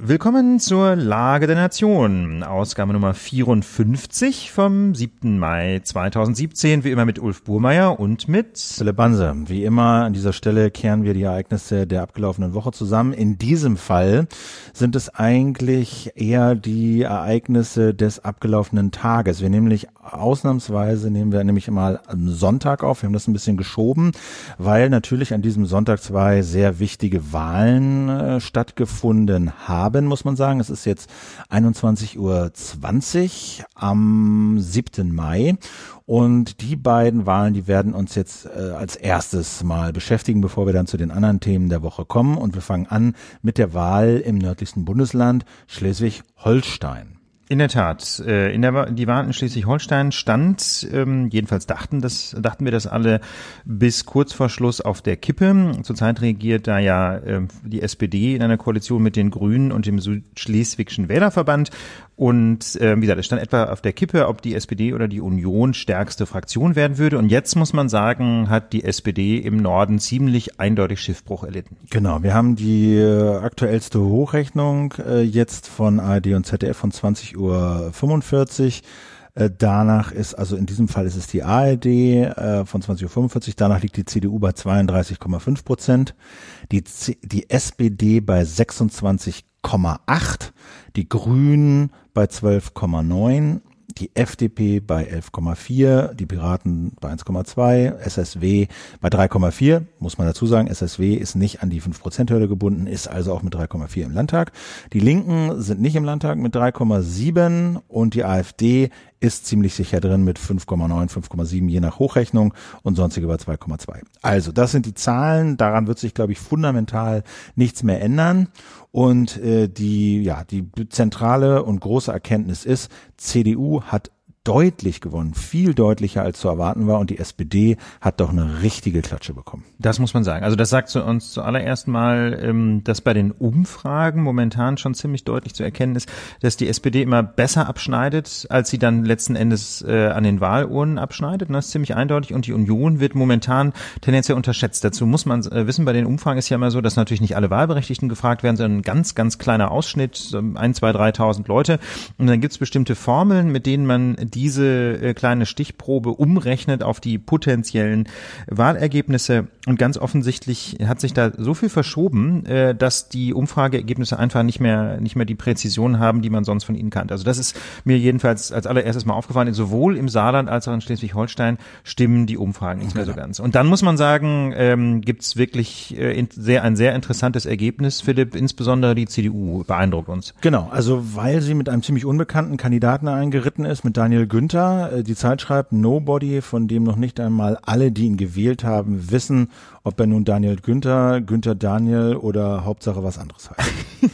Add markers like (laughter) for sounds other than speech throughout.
Willkommen zur Lage der Nation, Ausgabe Nummer 54 vom 7. Mai 2017, wie immer mit Ulf Burmeier und mit Philipp Banse. Wie immer an dieser Stelle kehren wir die Ereignisse der abgelaufenen Woche zusammen. In diesem Fall sind es eigentlich eher die Ereignisse des abgelaufenen Tages. Wir nämlich ausnahmsweise nehmen wir nämlich mal am Sonntag auf. Wir haben das ein bisschen geschoben, weil natürlich an diesem Sonntag zwei sehr wichtige Wahlen äh, stattgefunden haben haben, muss man sagen. Es ist jetzt 21.20 Uhr am 7. Mai. Und die beiden Wahlen, die werden uns jetzt äh, als erstes mal beschäftigen, bevor wir dann zu den anderen Themen der Woche kommen. Und wir fangen an mit der Wahl im nördlichsten Bundesland Schleswig-Holstein. In der Tat, äh, in der die Wahl in Schleswig-Holstein stand, ähm, jedenfalls dachten das, dachten wir das alle bis kurz vor Schluss auf der Kippe. Zurzeit regiert da ja äh, die SPD in einer Koalition mit den Grünen und dem Südschleswigschen Wählerverband und äh, wie gesagt, es stand etwa auf der Kippe, ob die SPD oder die Union stärkste Fraktion werden würde. Und jetzt muss man sagen, hat die SPD im Norden ziemlich eindeutig Schiffbruch erlitten. Genau, wir haben die äh, aktuellste Hochrechnung äh, jetzt von ARD und ZDF von 20.45 Uhr. Äh, danach ist, also in diesem Fall ist es die ARD äh, von 20.45 Uhr, danach liegt die CDU bei 32,5 Prozent, die, die SPD bei 26,8, die Grünen bei 12,9, die FDP bei 11,4, die Piraten bei 1,2, SSW bei 3,4, muss man dazu sagen, SSW ist nicht an die 5%-Hürde gebunden, ist also auch mit 3,4 im Landtag. Die Linken sind nicht im Landtag mit 3,7 und die AfD ist ziemlich sicher drin mit 5,9, 5,7 je nach Hochrechnung und sonstige bei 2,2. Also das sind die Zahlen, daran wird sich, glaube ich, fundamental nichts mehr ändern. Und äh, die, ja, die zentrale und große Erkenntnis ist, CDU hat deutlich gewonnen, viel deutlicher als zu erwarten war und die SPD hat doch eine richtige Klatsche bekommen. Das muss man sagen. Also das sagt zu uns zuallererst mal, ähm, dass bei den Umfragen momentan schon ziemlich deutlich zu erkennen ist, dass die SPD immer besser abschneidet, als sie dann letzten Endes äh, an den Wahlurnen abschneidet. Das ist ziemlich eindeutig und die Union wird momentan tendenziell unterschätzt. Dazu muss man äh, wissen, bei den Umfragen ist ja immer so, dass natürlich nicht alle Wahlberechtigten gefragt werden, sondern ein ganz, ganz kleiner Ausschnitt, ein, zwei, dreitausend Leute. Und dann gibt es bestimmte Formeln, mit denen man die diese äh, kleine Stichprobe umrechnet auf die potenziellen Wahlergebnisse. Und ganz offensichtlich hat sich da so viel verschoben, äh, dass die Umfrageergebnisse einfach nicht mehr, nicht mehr die Präzision haben, die man sonst von ihnen kannte. Also das ist mir jedenfalls als allererstes mal aufgefallen. Sowohl im Saarland als auch in Schleswig-Holstein stimmen die Umfragen nicht mehr so ganz. Und dann muss man sagen, ähm, gibt es wirklich äh, sehr, ein sehr interessantes Ergebnis, Philipp. Insbesondere die CDU beeindruckt uns. Genau, also weil sie mit einem ziemlich unbekannten Kandidaten eingeritten ist, mit Daniel Günther. Äh, die Zeit schreibt, Nobody, von dem noch nicht einmal alle, die ihn gewählt haben, wissen, ob er nun Daniel Günther, Günther Daniel oder Hauptsache was anderes heißt.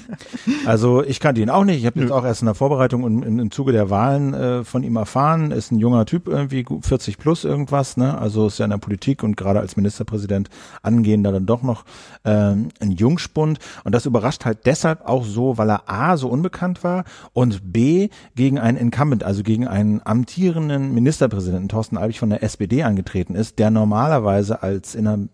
(laughs) also ich kannte ihn auch nicht. Ich habe jetzt auch erst in der Vorbereitung und im, im Zuge der Wahlen äh, von ihm erfahren. Ist ein junger Typ, irgendwie 40 plus irgendwas. Ne? Also ist ja in der Politik und gerade als Ministerpräsident angehender dann doch noch ähm, ein Jungspund. Und das überrascht halt deshalb auch so, weil er A, so unbekannt war und B, gegen einen Incumbent, also gegen einen amtierenden Ministerpräsidenten, Thorsten Albig von der SPD angetreten ist, der normalerweise als in einer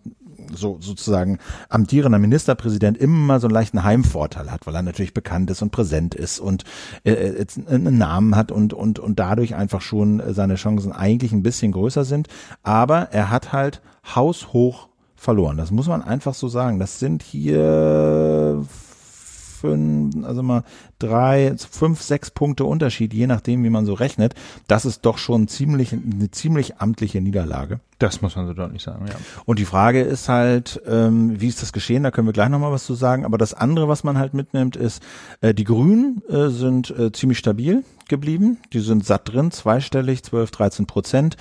so sozusagen amtierender Ministerpräsident immer so einen leichten Heimvorteil hat, weil er natürlich bekannt ist und präsent ist und äh, äh einen Namen hat und und und dadurch einfach schon seine Chancen eigentlich ein bisschen größer sind. Aber er hat halt haushoch verloren. Das muss man einfach so sagen. Das sind hier fünf, also mal drei, fünf, sechs Punkte Unterschied, je nachdem, wie man so rechnet. Das ist doch schon ziemlich, eine ziemlich amtliche Niederlage. Das muss man so deutlich sagen, ja. Und die Frage ist halt, ähm, wie ist das geschehen? Da können wir gleich nochmal was zu sagen. Aber das andere, was man halt mitnimmt, ist, äh, die Grünen äh, sind äh, ziemlich stabil geblieben. Die sind satt drin, zweistellig, 12, 13 Prozent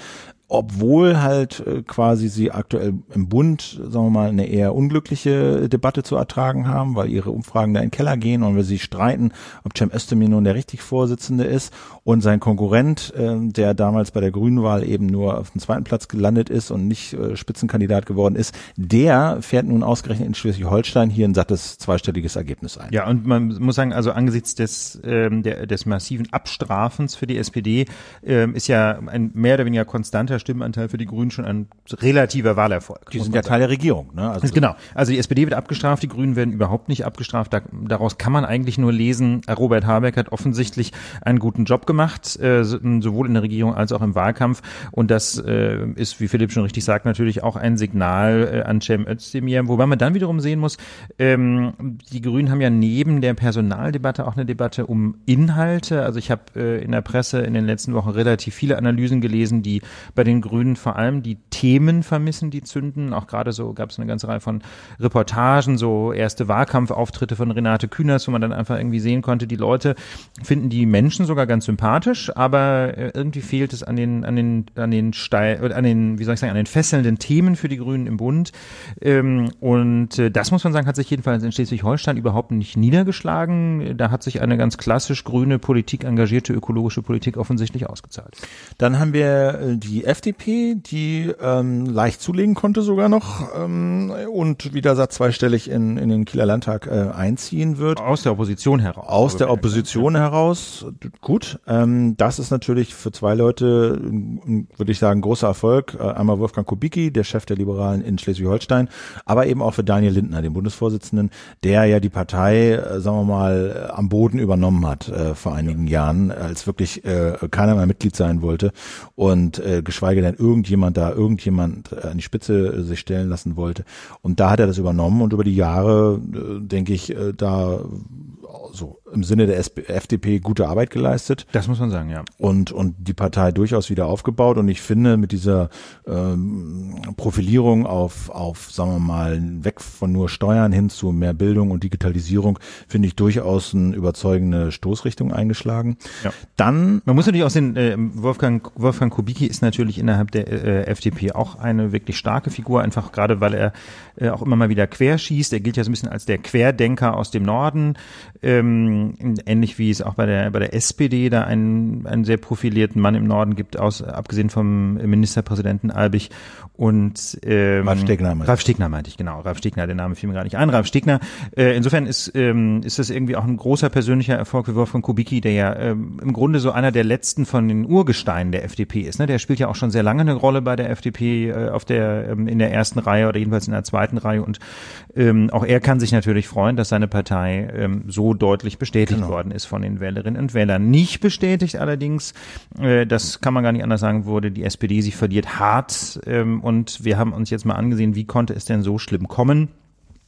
obwohl halt äh, quasi sie aktuell im Bund, sagen wir mal, eine eher unglückliche Debatte zu ertragen haben, weil ihre Umfragen da in den Keller gehen und wir sie streiten, ob Cem Özdemir nun der richtig Vorsitzende ist und sein Konkurrent, äh, der damals bei der Grünenwahl eben nur auf dem zweiten Platz gelandet ist und nicht äh, Spitzenkandidat geworden ist, der fährt nun ausgerechnet in Schleswig-Holstein hier ein sattes zweistelliges Ergebnis ein. Ja, und man muss sagen, also angesichts des, ähm, der, des massiven Abstrafens für die SPD ähm, ist ja ein mehr oder weniger konstanter Stimmenanteil für die Grünen schon ein relativer Wahlerfolg. Die sind ja Teil der Regierung. Ne? Also genau. Also die SPD wird abgestraft, die Grünen werden überhaupt nicht abgestraft. Da, daraus kann man eigentlich nur lesen, Robert Habeck hat offensichtlich einen guten Job gemacht, äh, sowohl in der Regierung als auch im Wahlkampf. Und das äh, ist, wie Philipp schon richtig sagt, natürlich auch ein Signal äh, an Cem Özdemir. Wobei man dann wiederum sehen muss, ähm, die Grünen haben ja neben der Personaldebatte auch eine Debatte um Inhalte. Also ich habe äh, in der Presse in den letzten Wochen relativ viele Analysen gelesen, die bei den Grünen vor allem die Themen vermissen, die zünden. Auch gerade so gab es eine ganze Reihe von Reportagen, so erste Wahlkampfauftritte von Renate Künast, wo man dann einfach irgendwie sehen konnte, die Leute finden die Menschen sogar ganz sympathisch, aber äh, irgendwie fehlt es an den, an den, an den Steil, an den, wie soll ich sagen, an den fesselnden Themen für die Grünen im Bund. Ähm, und äh, das muss man sagen, hat sich jedenfalls in Schleswig-Holstein überhaupt nicht niedergeschlagen. Da hat sich eine ganz klassisch grüne Politik, engagierte ökologische Politik offensichtlich ausgezahlt. Dann haben wir äh, die FDP, die ähm, leicht zulegen konnte sogar noch ähm, und wieder Satz zweistellig in, in den Kieler Landtag äh, einziehen wird. Aus der Opposition heraus. Aus der Opposition heraus, gut. Ähm, das ist natürlich für zwei Leute, würde ich sagen, großer Erfolg. Äh, einmal Wolfgang Kubicki, der Chef der Liberalen in Schleswig-Holstein, aber eben auch für Daniel Lindner, den Bundesvorsitzenden, der ja die Partei, äh, sagen wir mal, am Boden übernommen hat äh, vor einigen Jahren, als wirklich äh, keiner mehr Mitglied sein wollte und äh, geschweige denn irgendjemand da, irgendjemand äh, an die Spitze äh, sich stellen lassen wollte. Und da hat er das übernommen und über die Jahre, äh, denke ich, da so im Sinne der FDP gute Arbeit geleistet. Das muss man sagen, ja. Und, und die Partei durchaus wieder aufgebaut. Und ich finde, mit dieser ähm, Profilierung auf, auf, sagen wir mal, weg von nur Steuern hin zu mehr Bildung und Digitalisierung, finde ich durchaus eine überzeugende Stoßrichtung eingeschlagen. Ja. Dann. Man muss natürlich auch sehen, äh, Wolfgang, Wolfgang Kubicki ist natürlich innerhalb der äh, FDP auch eine wirklich starke Figur, einfach gerade weil er äh, auch immer mal wieder querschießt. Er gilt ja so ein bisschen als der Querdenker aus dem Norden. Ähm, ähnlich wie es auch bei der bei der SPD da einen, einen sehr profilierten Mann im Norden gibt, aus abgesehen vom Ministerpräsidenten Albig und ähm, Ralf Stegner, meinte. Ralf Stegner meinte ich genau. Ralf Stegner, der Name fiel mir gar nicht ein. Ralf Stegner. Äh, insofern ist ähm, ist das irgendwie auch ein großer persönlicher Erfolg für Wolfgang Kubicki, der ja ähm, im Grunde so einer der letzten von den Urgesteinen der FDP ist. Ne? Der spielt ja auch schon sehr lange eine Rolle bei der FDP äh, auf der ähm, in der ersten Reihe oder jedenfalls in der zweiten Reihe und ähm, auch er kann sich natürlich freuen, dass seine Partei ähm, so deutlich bestätigt genau. worden ist von den Wählerinnen und Wählern. Nicht bestätigt allerdings, äh, das kann man gar nicht anders sagen, wurde die SPD, sie verliert hart ähm, und wir haben uns jetzt mal angesehen, wie konnte es denn so schlimm kommen?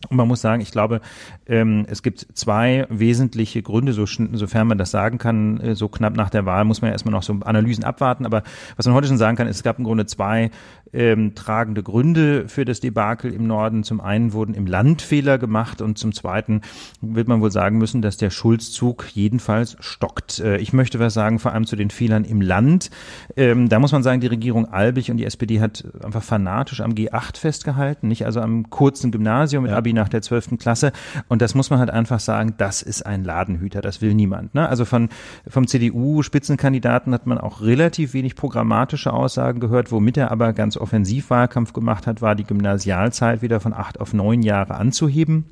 Und man muss sagen, ich glaube, ähm, es gibt zwei wesentliche Gründe, so, sofern man das sagen kann, äh, so knapp nach der Wahl muss man ja erstmal noch so Analysen abwarten. Aber was man heute schon sagen kann, ist, es gab im Grunde zwei ähm, tragende Gründe für das Debakel im Norden. Zum einen wurden im Land Fehler gemacht und zum zweiten wird man wohl sagen müssen, dass der Schulzzug jedenfalls stockt. Äh, ich möchte was sagen, vor allem zu den Fehlern im Land. Ähm, da muss man sagen, die Regierung Albig und die SPD hat einfach fanatisch am G8 festgehalten, nicht also am kurzen Gymnasium mit ja. Abi nach der 12. Klasse. Und das muss man halt einfach sagen, das ist ein Ladenhüter, das will niemand. Ne? Also von, vom CDU-Spitzenkandidaten hat man auch relativ wenig programmatische Aussagen gehört, womit er aber ganz Offensivwahlkampf gemacht hat, war die Gymnasialzeit wieder von acht auf neun Jahre anzuheben.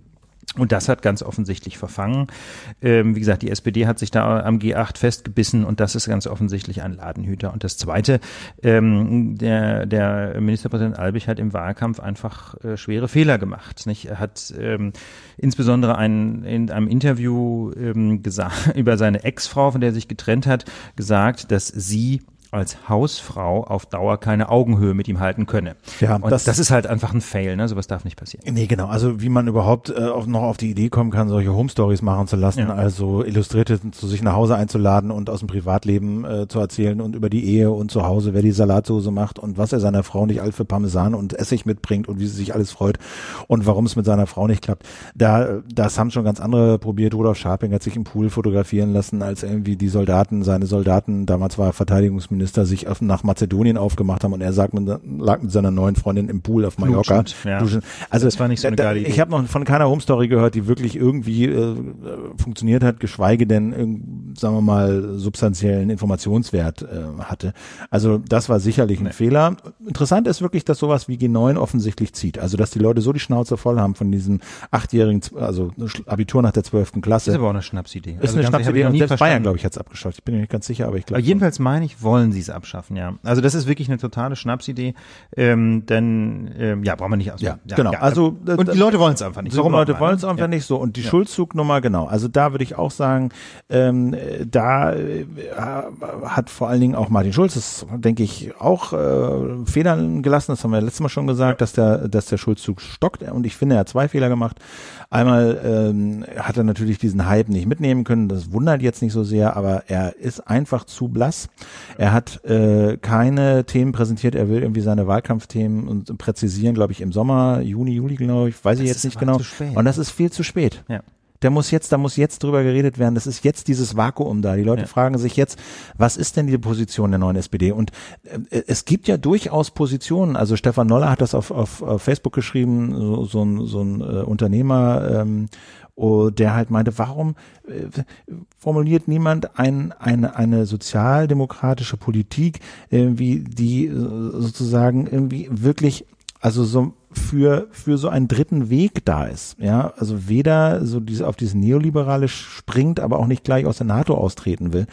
Und das hat ganz offensichtlich verfangen. Ähm, wie gesagt, die SPD hat sich da am G8 festgebissen und das ist ganz offensichtlich ein Ladenhüter. Und das Zweite, ähm, der, der Ministerpräsident Albig hat im Wahlkampf einfach äh, schwere Fehler gemacht. Nicht? Er hat ähm, insbesondere ein, in einem Interview ähm, gesagt, (laughs) über seine Ex-Frau, von der er sich getrennt hat, gesagt, dass sie als Hausfrau auf Dauer keine Augenhöhe mit ihm halten könne. Ja, und das, das ist halt einfach ein Fail, ne? Sowas darf nicht passieren. Nee, genau. Also wie man überhaupt äh, auch noch auf die Idee kommen kann, solche Home Stories machen zu lassen, ja. also Illustrierte zu sich nach Hause einzuladen und aus dem Privatleben äh, zu erzählen und über die Ehe und zu Hause, wer die Salatsoße macht und was er seiner Frau nicht all für Parmesan und Essig mitbringt und wie sie sich alles freut und warum es mit seiner Frau nicht klappt. Da, das haben schon ganz andere probiert. Rudolf Scharping hat sich im Pool fotografieren lassen, als irgendwie die Soldaten, seine Soldaten, damals war er Verteidigungsminister, Außenminister sich auf, nach Mazedonien aufgemacht haben und er sagt, man lag mit seiner neuen Freundin im Pool auf Mallorca. ja. Also das war nicht so eine geile Idee. Ich habe noch von keiner Home Story gehört, die wirklich irgendwie äh, funktioniert hat, geschweige denn sagen wir mal, substanziellen Informationswert äh, hatte. Also das war sicherlich ein nee. Fehler. Interessant ist wirklich, dass sowas wie G9 offensichtlich zieht. Also dass die Leute so die Schnauze voll haben von diesem achtjährigen, also Abitur nach der zwölften Klasse. Ist aber auch eine Schnapsidee. Ist also eine Schnapsidee und selbst Bayern, glaube ich, hat es abgeschafft. Ich bin mir nicht ganz sicher, aber ich glaube. Jedenfalls meine ich, wollen sie es abschaffen, ja. Also das ist wirklich eine totale Schnapsidee, ähm, denn ähm, ja, brauchen wir nicht ausmachen. Ja, ja, genau. Ja. Also und die Leute wollen es einfach nicht. So die Leute wollen es einfach nicht so. Und die Schulzugnummer, genau. Also da würde ich auch sagen, ähm, da äh, hat vor allen Dingen auch Martin Schulz, das denke ich auch äh, Federn gelassen. Das haben wir letztes Mal schon gesagt, dass der, dass der Schulzzug stockt. Und ich finde, er hat zwei Fehler gemacht. Einmal ähm, hat er natürlich diesen Hype nicht mitnehmen können. Das wundert jetzt nicht so sehr, aber er ist einfach zu blass. Er hat äh, keine Themen präsentiert. Er will irgendwie seine Wahlkampfthemen und präzisieren, glaube ich, im Sommer, Juni, Juli, glaube ich, weiß das ich jetzt nicht genau. Und das ist viel zu spät. Ja der muss jetzt, da muss jetzt drüber geredet werden. Das ist jetzt dieses Vakuum da. Die Leute ja. fragen sich jetzt, was ist denn die Position der neuen SPD? Und äh, es gibt ja durchaus Positionen. Also Stefan Noller hat das auf, auf, auf Facebook geschrieben, so, so ein, so ein äh, Unternehmer, ähm, der halt meinte, warum äh, formuliert niemand ein, eine, eine sozialdemokratische Politik, äh, wie die äh, sozusagen irgendwie wirklich also so für, für so einen dritten Weg da ist. Ja, also weder so diese, auf dieses Neoliberale springt, aber auch nicht gleich aus der NATO austreten will.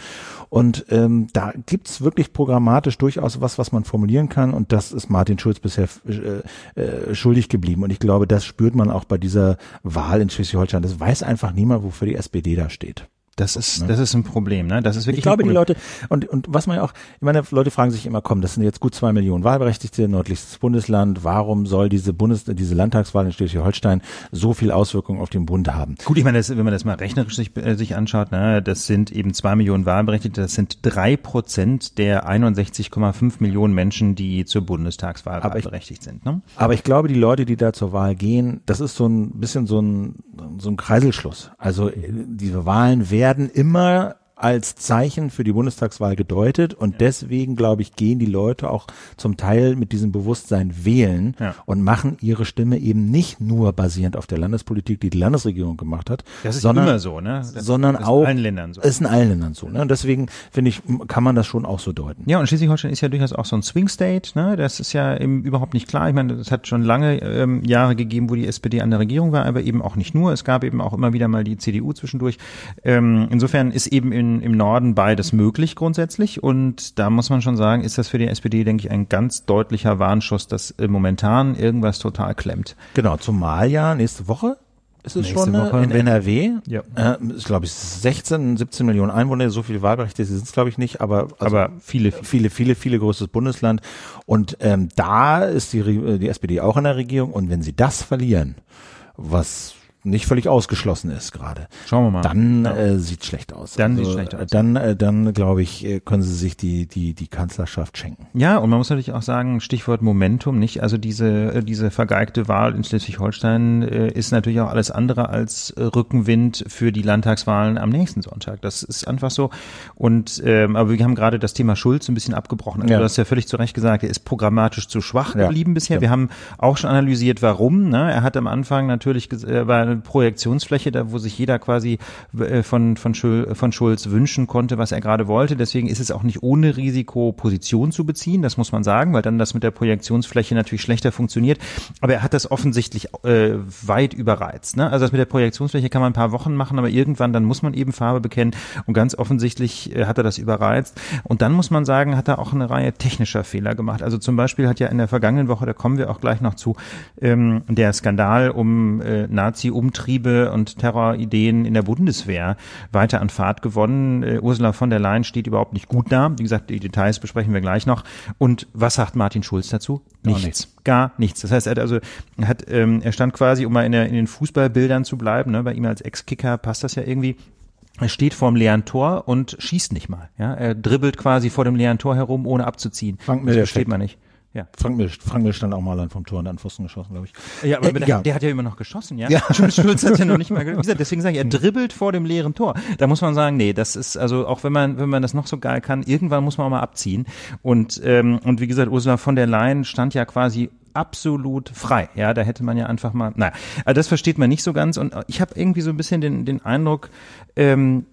Und ähm, da gibt's wirklich programmatisch durchaus was, was man formulieren kann. Und das ist Martin Schulz bisher äh, äh, schuldig geblieben. Und ich glaube, das spürt man auch bei dieser Wahl in Schleswig-Holstein. Das weiß einfach niemand, wofür die SPD da steht. Das ist, ne? das ist ein Problem, ne? Das ist wirklich. Ich glaube, die Leute, und, und was man ja auch, ich meine, Leute fragen sich immer, komm, das sind jetzt gut zwei Millionen Wahlberechtigte, nördlichstes Bundesland, warum soll diese Bundes, diese Landtagswahl in Schleswig-Holstein so viel Auswirkungen auf den Bund haben? Gut, ich meine, das, wenn man das mal rechnerisch sich, äh, sich anschaut, ne, das sind eben zwei Millionen Wahlberechtigte, das sind drei Prozent der 61,5 Millionen Menschen, die zur Bundestagswahl aber wahlberechtigt sind, ne? Aber ich glaube, die Leute, die da zur Wahl gehen, das ist so ein bisschen so ein, so ein Kreiselschluss. Also, äh, diese Wahlen werden werden immer als Zeichen für die Bundestagswahl gedeutet und ja. deswegen, glaube ich, gehen die Leute auch zum Teil mit diesem Bewusstsein wählen ja. und machen ihre Stimme eben nicht nur basierend auf der Landespolitik, die die Landesregierung gemacht hat, das ist sondern, immer so, ne? Das sondern auch in allen Ländern so. ist in allen Ländern so. Ne? Und deswegen finde ich, kann man das schon auch so deuten. Ja, und Schleswig-Holstein ist ja durchaus auch so ein Swing State. Ne? Das ist ja eben überhaupt nicht klar. Ich meine, es hat schon lange ähm, Jahre gegeben, wo die SPD an der Regierung war, aber eben auch nicht nur. Es gab eben auch immer wieder mal die CDU zwischendurch. Ähm, insofern ist eben in, im Norden beides möglich grundsätzlich. Und da muss man schon sagen, ist das für die SPD, denke ich, ein ganz deutlicher Warnschuss, dass momentan irgendwas total klemmt. Genau, zumal ja nächste Woche ist es Nächste schon äh, Woche in NRW. Ja. Äh, ist, glaube ich, 16, 17 Millionen Einwohner, so viele Wahlberechtigte sind es, glaube ich, nicht, aber, also aber viele, viele, viele, viele größtes Bundesland. Und ähm, da ist die, die SPD auch in der Regierung. Und wenn sie das verlieren, was nicht völlig ausgeschlossen ist gerade. Schauen wir mal. Dann ja. äh, sieht schlecht aus. Dann also, sieht schlecht aus. Dann, äh, dann glaube ich, äh, können sie sich die die die Kanzlerschaft schenken. Ja, und man muss natürlich auch sagen, Stichwort Momentum, nicht? Also diese äh, diese vergeigte Wahl in Schleswig-Holstein äh, ist natürlich auch alles andere als äh, Rückenwind für die Landtagswahlen am nächsten Sonntag. Das ist einfach so. Und ähm, aber wir haben gerade das Thema Schulz ein bisschen abgebrochen. Also ja. Du hast ja völlig zu Recht gesagt, er ist programmatisch zu schwach ja. geblieben bisher. Wir haben auch schon analysiert, warum. Ne? Er hat am Anfang natürlich äh, war Projektionsfläche, da wo sich jeder quasi äh, von, von, Schul, von Schulz wünschen konnte, was er gerade wollte. Deswegen ist es auch nicht ohne Risiko, Position zu beziehen, das muss man sagen, weil dann das mit der Projektionsfläche natürlich schlechter funktioniert. Aber er hat das offensichtlich äh, weit überreizt. Ne? Also das mit der Projektionsfläche kann man ein paar Wochen machen, aber irgendwann dann muss man eben Farbe bekennen und ganz offensichtlich äh, hat er das überreizt. Und dann muss man sagen, hat er auch eine Reihe technischer Fehler gemacht. Also zum Beispiel hat ja in der vergangenen Woche, da kommen wir auch gleich noch zu, ähm, der Skandal um äh, Nazi-Umtrieb Umtriebe und Terrorideen in der Bundeswehr weiter an Fahrt gewonnen. Äh, Ursula von der Leyen steht überhaupt nicht gut da. Wie gesagt, die Details besprechen wir gleich noch. Und was sagt Martin Schulz dazu? Nichts. nichts. Gar nichts. Das heißt, er hat also, er hat, ähm, er stand quasi, um mal in, der, in den Fußballbildern zu bleiben, ne, bei ihm als Ex-Kicker passt das ja irgendwie. Er steht vorm leeren Tor und schießt nicht mal. Ja, er dribbelt quasi vor dem leeren Tor herum, ohne abzuziehen. Frank das versteht man nicht. Ja. Frank Mill, Frank Mill stand auch mal an vom Tor und an Pfosten geschossen, glaube ich. Ja, aber äh, der, ja. der, hat ja immer noch geschossen, ja. ja. (laughs) Schulz hat ja noch nicht mal, wie gesagt, deswegen sage ich, er dribbelt vor dem leeren Tor. Da muss man sagen, nee, das ist, also auch wenn man, wenn man das noch so geil kann, irgendwann muss man auch mal abziehen. Und, ähm, und wie gesagt, Ursula von der Leyen stand ja quasi absolut frei. Ja, da hätte man ja einfach mal, naja, also das versteht man nicht so ganz. Und ich habe irgendwie so ein bisschen den, den Eindruck, ähm,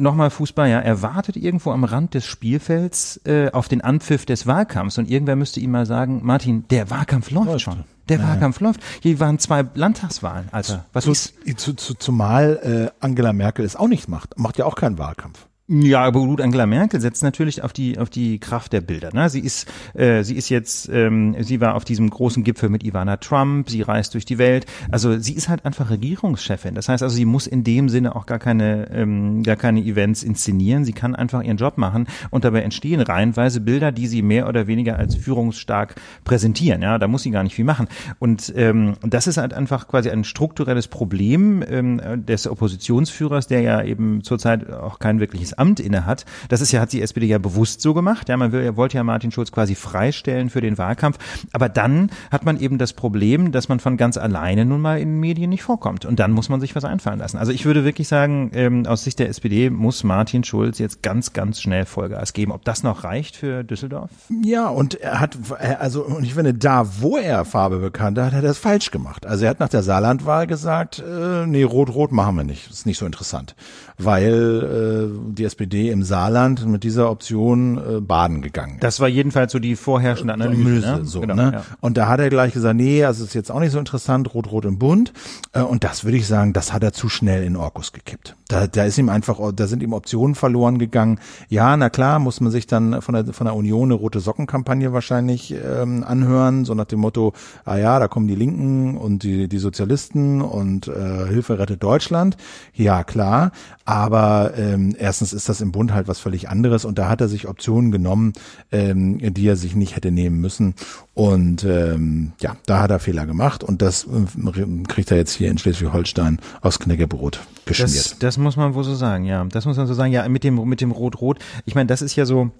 nochmal Fußball, ja, er wartet irgendwo am Rand des Spielfelds äh, auf den Anpfiff des Wahlkampfs und irgendwer müsste ihm mal sagen, Martin, der Wahlkampf läuft, läuft. schon. Der ja, Wahlkampf läuft. Hier waren zwei Landtagswahlen, Alter. Was zu, ist? Zu, zu, zumal äh, Angela Merkel es auch nicht macht. Macht ja auch keinen Wahlkampf. Ja, aber gut, Angela Merkel setzt natürlich auf die auf die Kraft der Bilder. Ne? Sie ist äh, sie ist jetzt ähm, sie war auf diesem großen Gipfel mit Ivana Trump. Sie reist durch die Welt. Also sie ist halt einfach Regierungschefin. Das heißt also, sie muss in dem Sinne auch gar keine ähm, gar keine Events inszenieren. Sie kann einfach ihren Job machen und dabei entstehen reihenweise Bilder, die sie mehr oder weniger als führungsstark präsentieren. Ja, da muss sie gar nicht viel machen. Und ähm, das ist halt einfach quasi ein strukturelles Problem ähm, des Oppositionsführers, der ja eben zurzeit auch kein wirkliches Amt inne hat. Das ist ja, hat die SPD ja bewusst so gemacht. Ja, man will, wollte ja Martin Schulz quasi freistellen für den Wahlkampf. Aber dann hat man eben das Problem, dass man von ganz alleine nun mal in den Medien nicht vorkommt. Und dann muss man sich was einfallen lassen. Also ich würde wirklich sagen, ähm, aus Sicht der SPD muss Martin Schulz jetzt ganz, ganz schnell Vollgas geben. Ob das noch reicht für Düsseldorf? Ja, und er hat, also, und ich finde, da, wo er Farbe bekannt hat, hat er das falsch gemacht. Also er hat nach der Saarlandwahl gesagt, äh, nee, rot-rot machen wir nicht. ist nicht so interessant. Weil äh, die SPD im Saarland mit dieser Option äh, baden gegangen ist. Das war jedenfalls so die vorherrschende Analyse. ne? so, genau, ne? Ja. Und da hat er gleich gesagt, nee, also ist jetzt auch nicht so interessant, rot-rot im Bund. Äh, und das würde ich sagen, das hat er zu schnell in Orkus gekippt. Da, da ist ihm einfach, da sind ihm Optionen verloren gegangen. Ja, na klar, muss man sich dann von der, von der Union eine rote Sockenkampagne wahrscheinlich ähm, anhören, so nach dem Motto, ah ja, da kommen die Linken und die, die Sozialisten und äh, Hilfe rettet Deutschland. Ja, klar. Aber ähm, erstens ist das im Bund halt was völlig anderes und da hat er sich Optionen genommen, ähm, die er sich nicht hätte nehmen müssen. Und ähm, ja, da hat er Fehler gemacht und das äh, kriegt er jetzt hier in Schleswig-Holstein aus Knäckebrot geschmiert. Das, das muss man wohl so sagen, ja. Das muss man so sagen. Ja, mit dem mit dem Rot-Rot. Ich meine, das ist ja so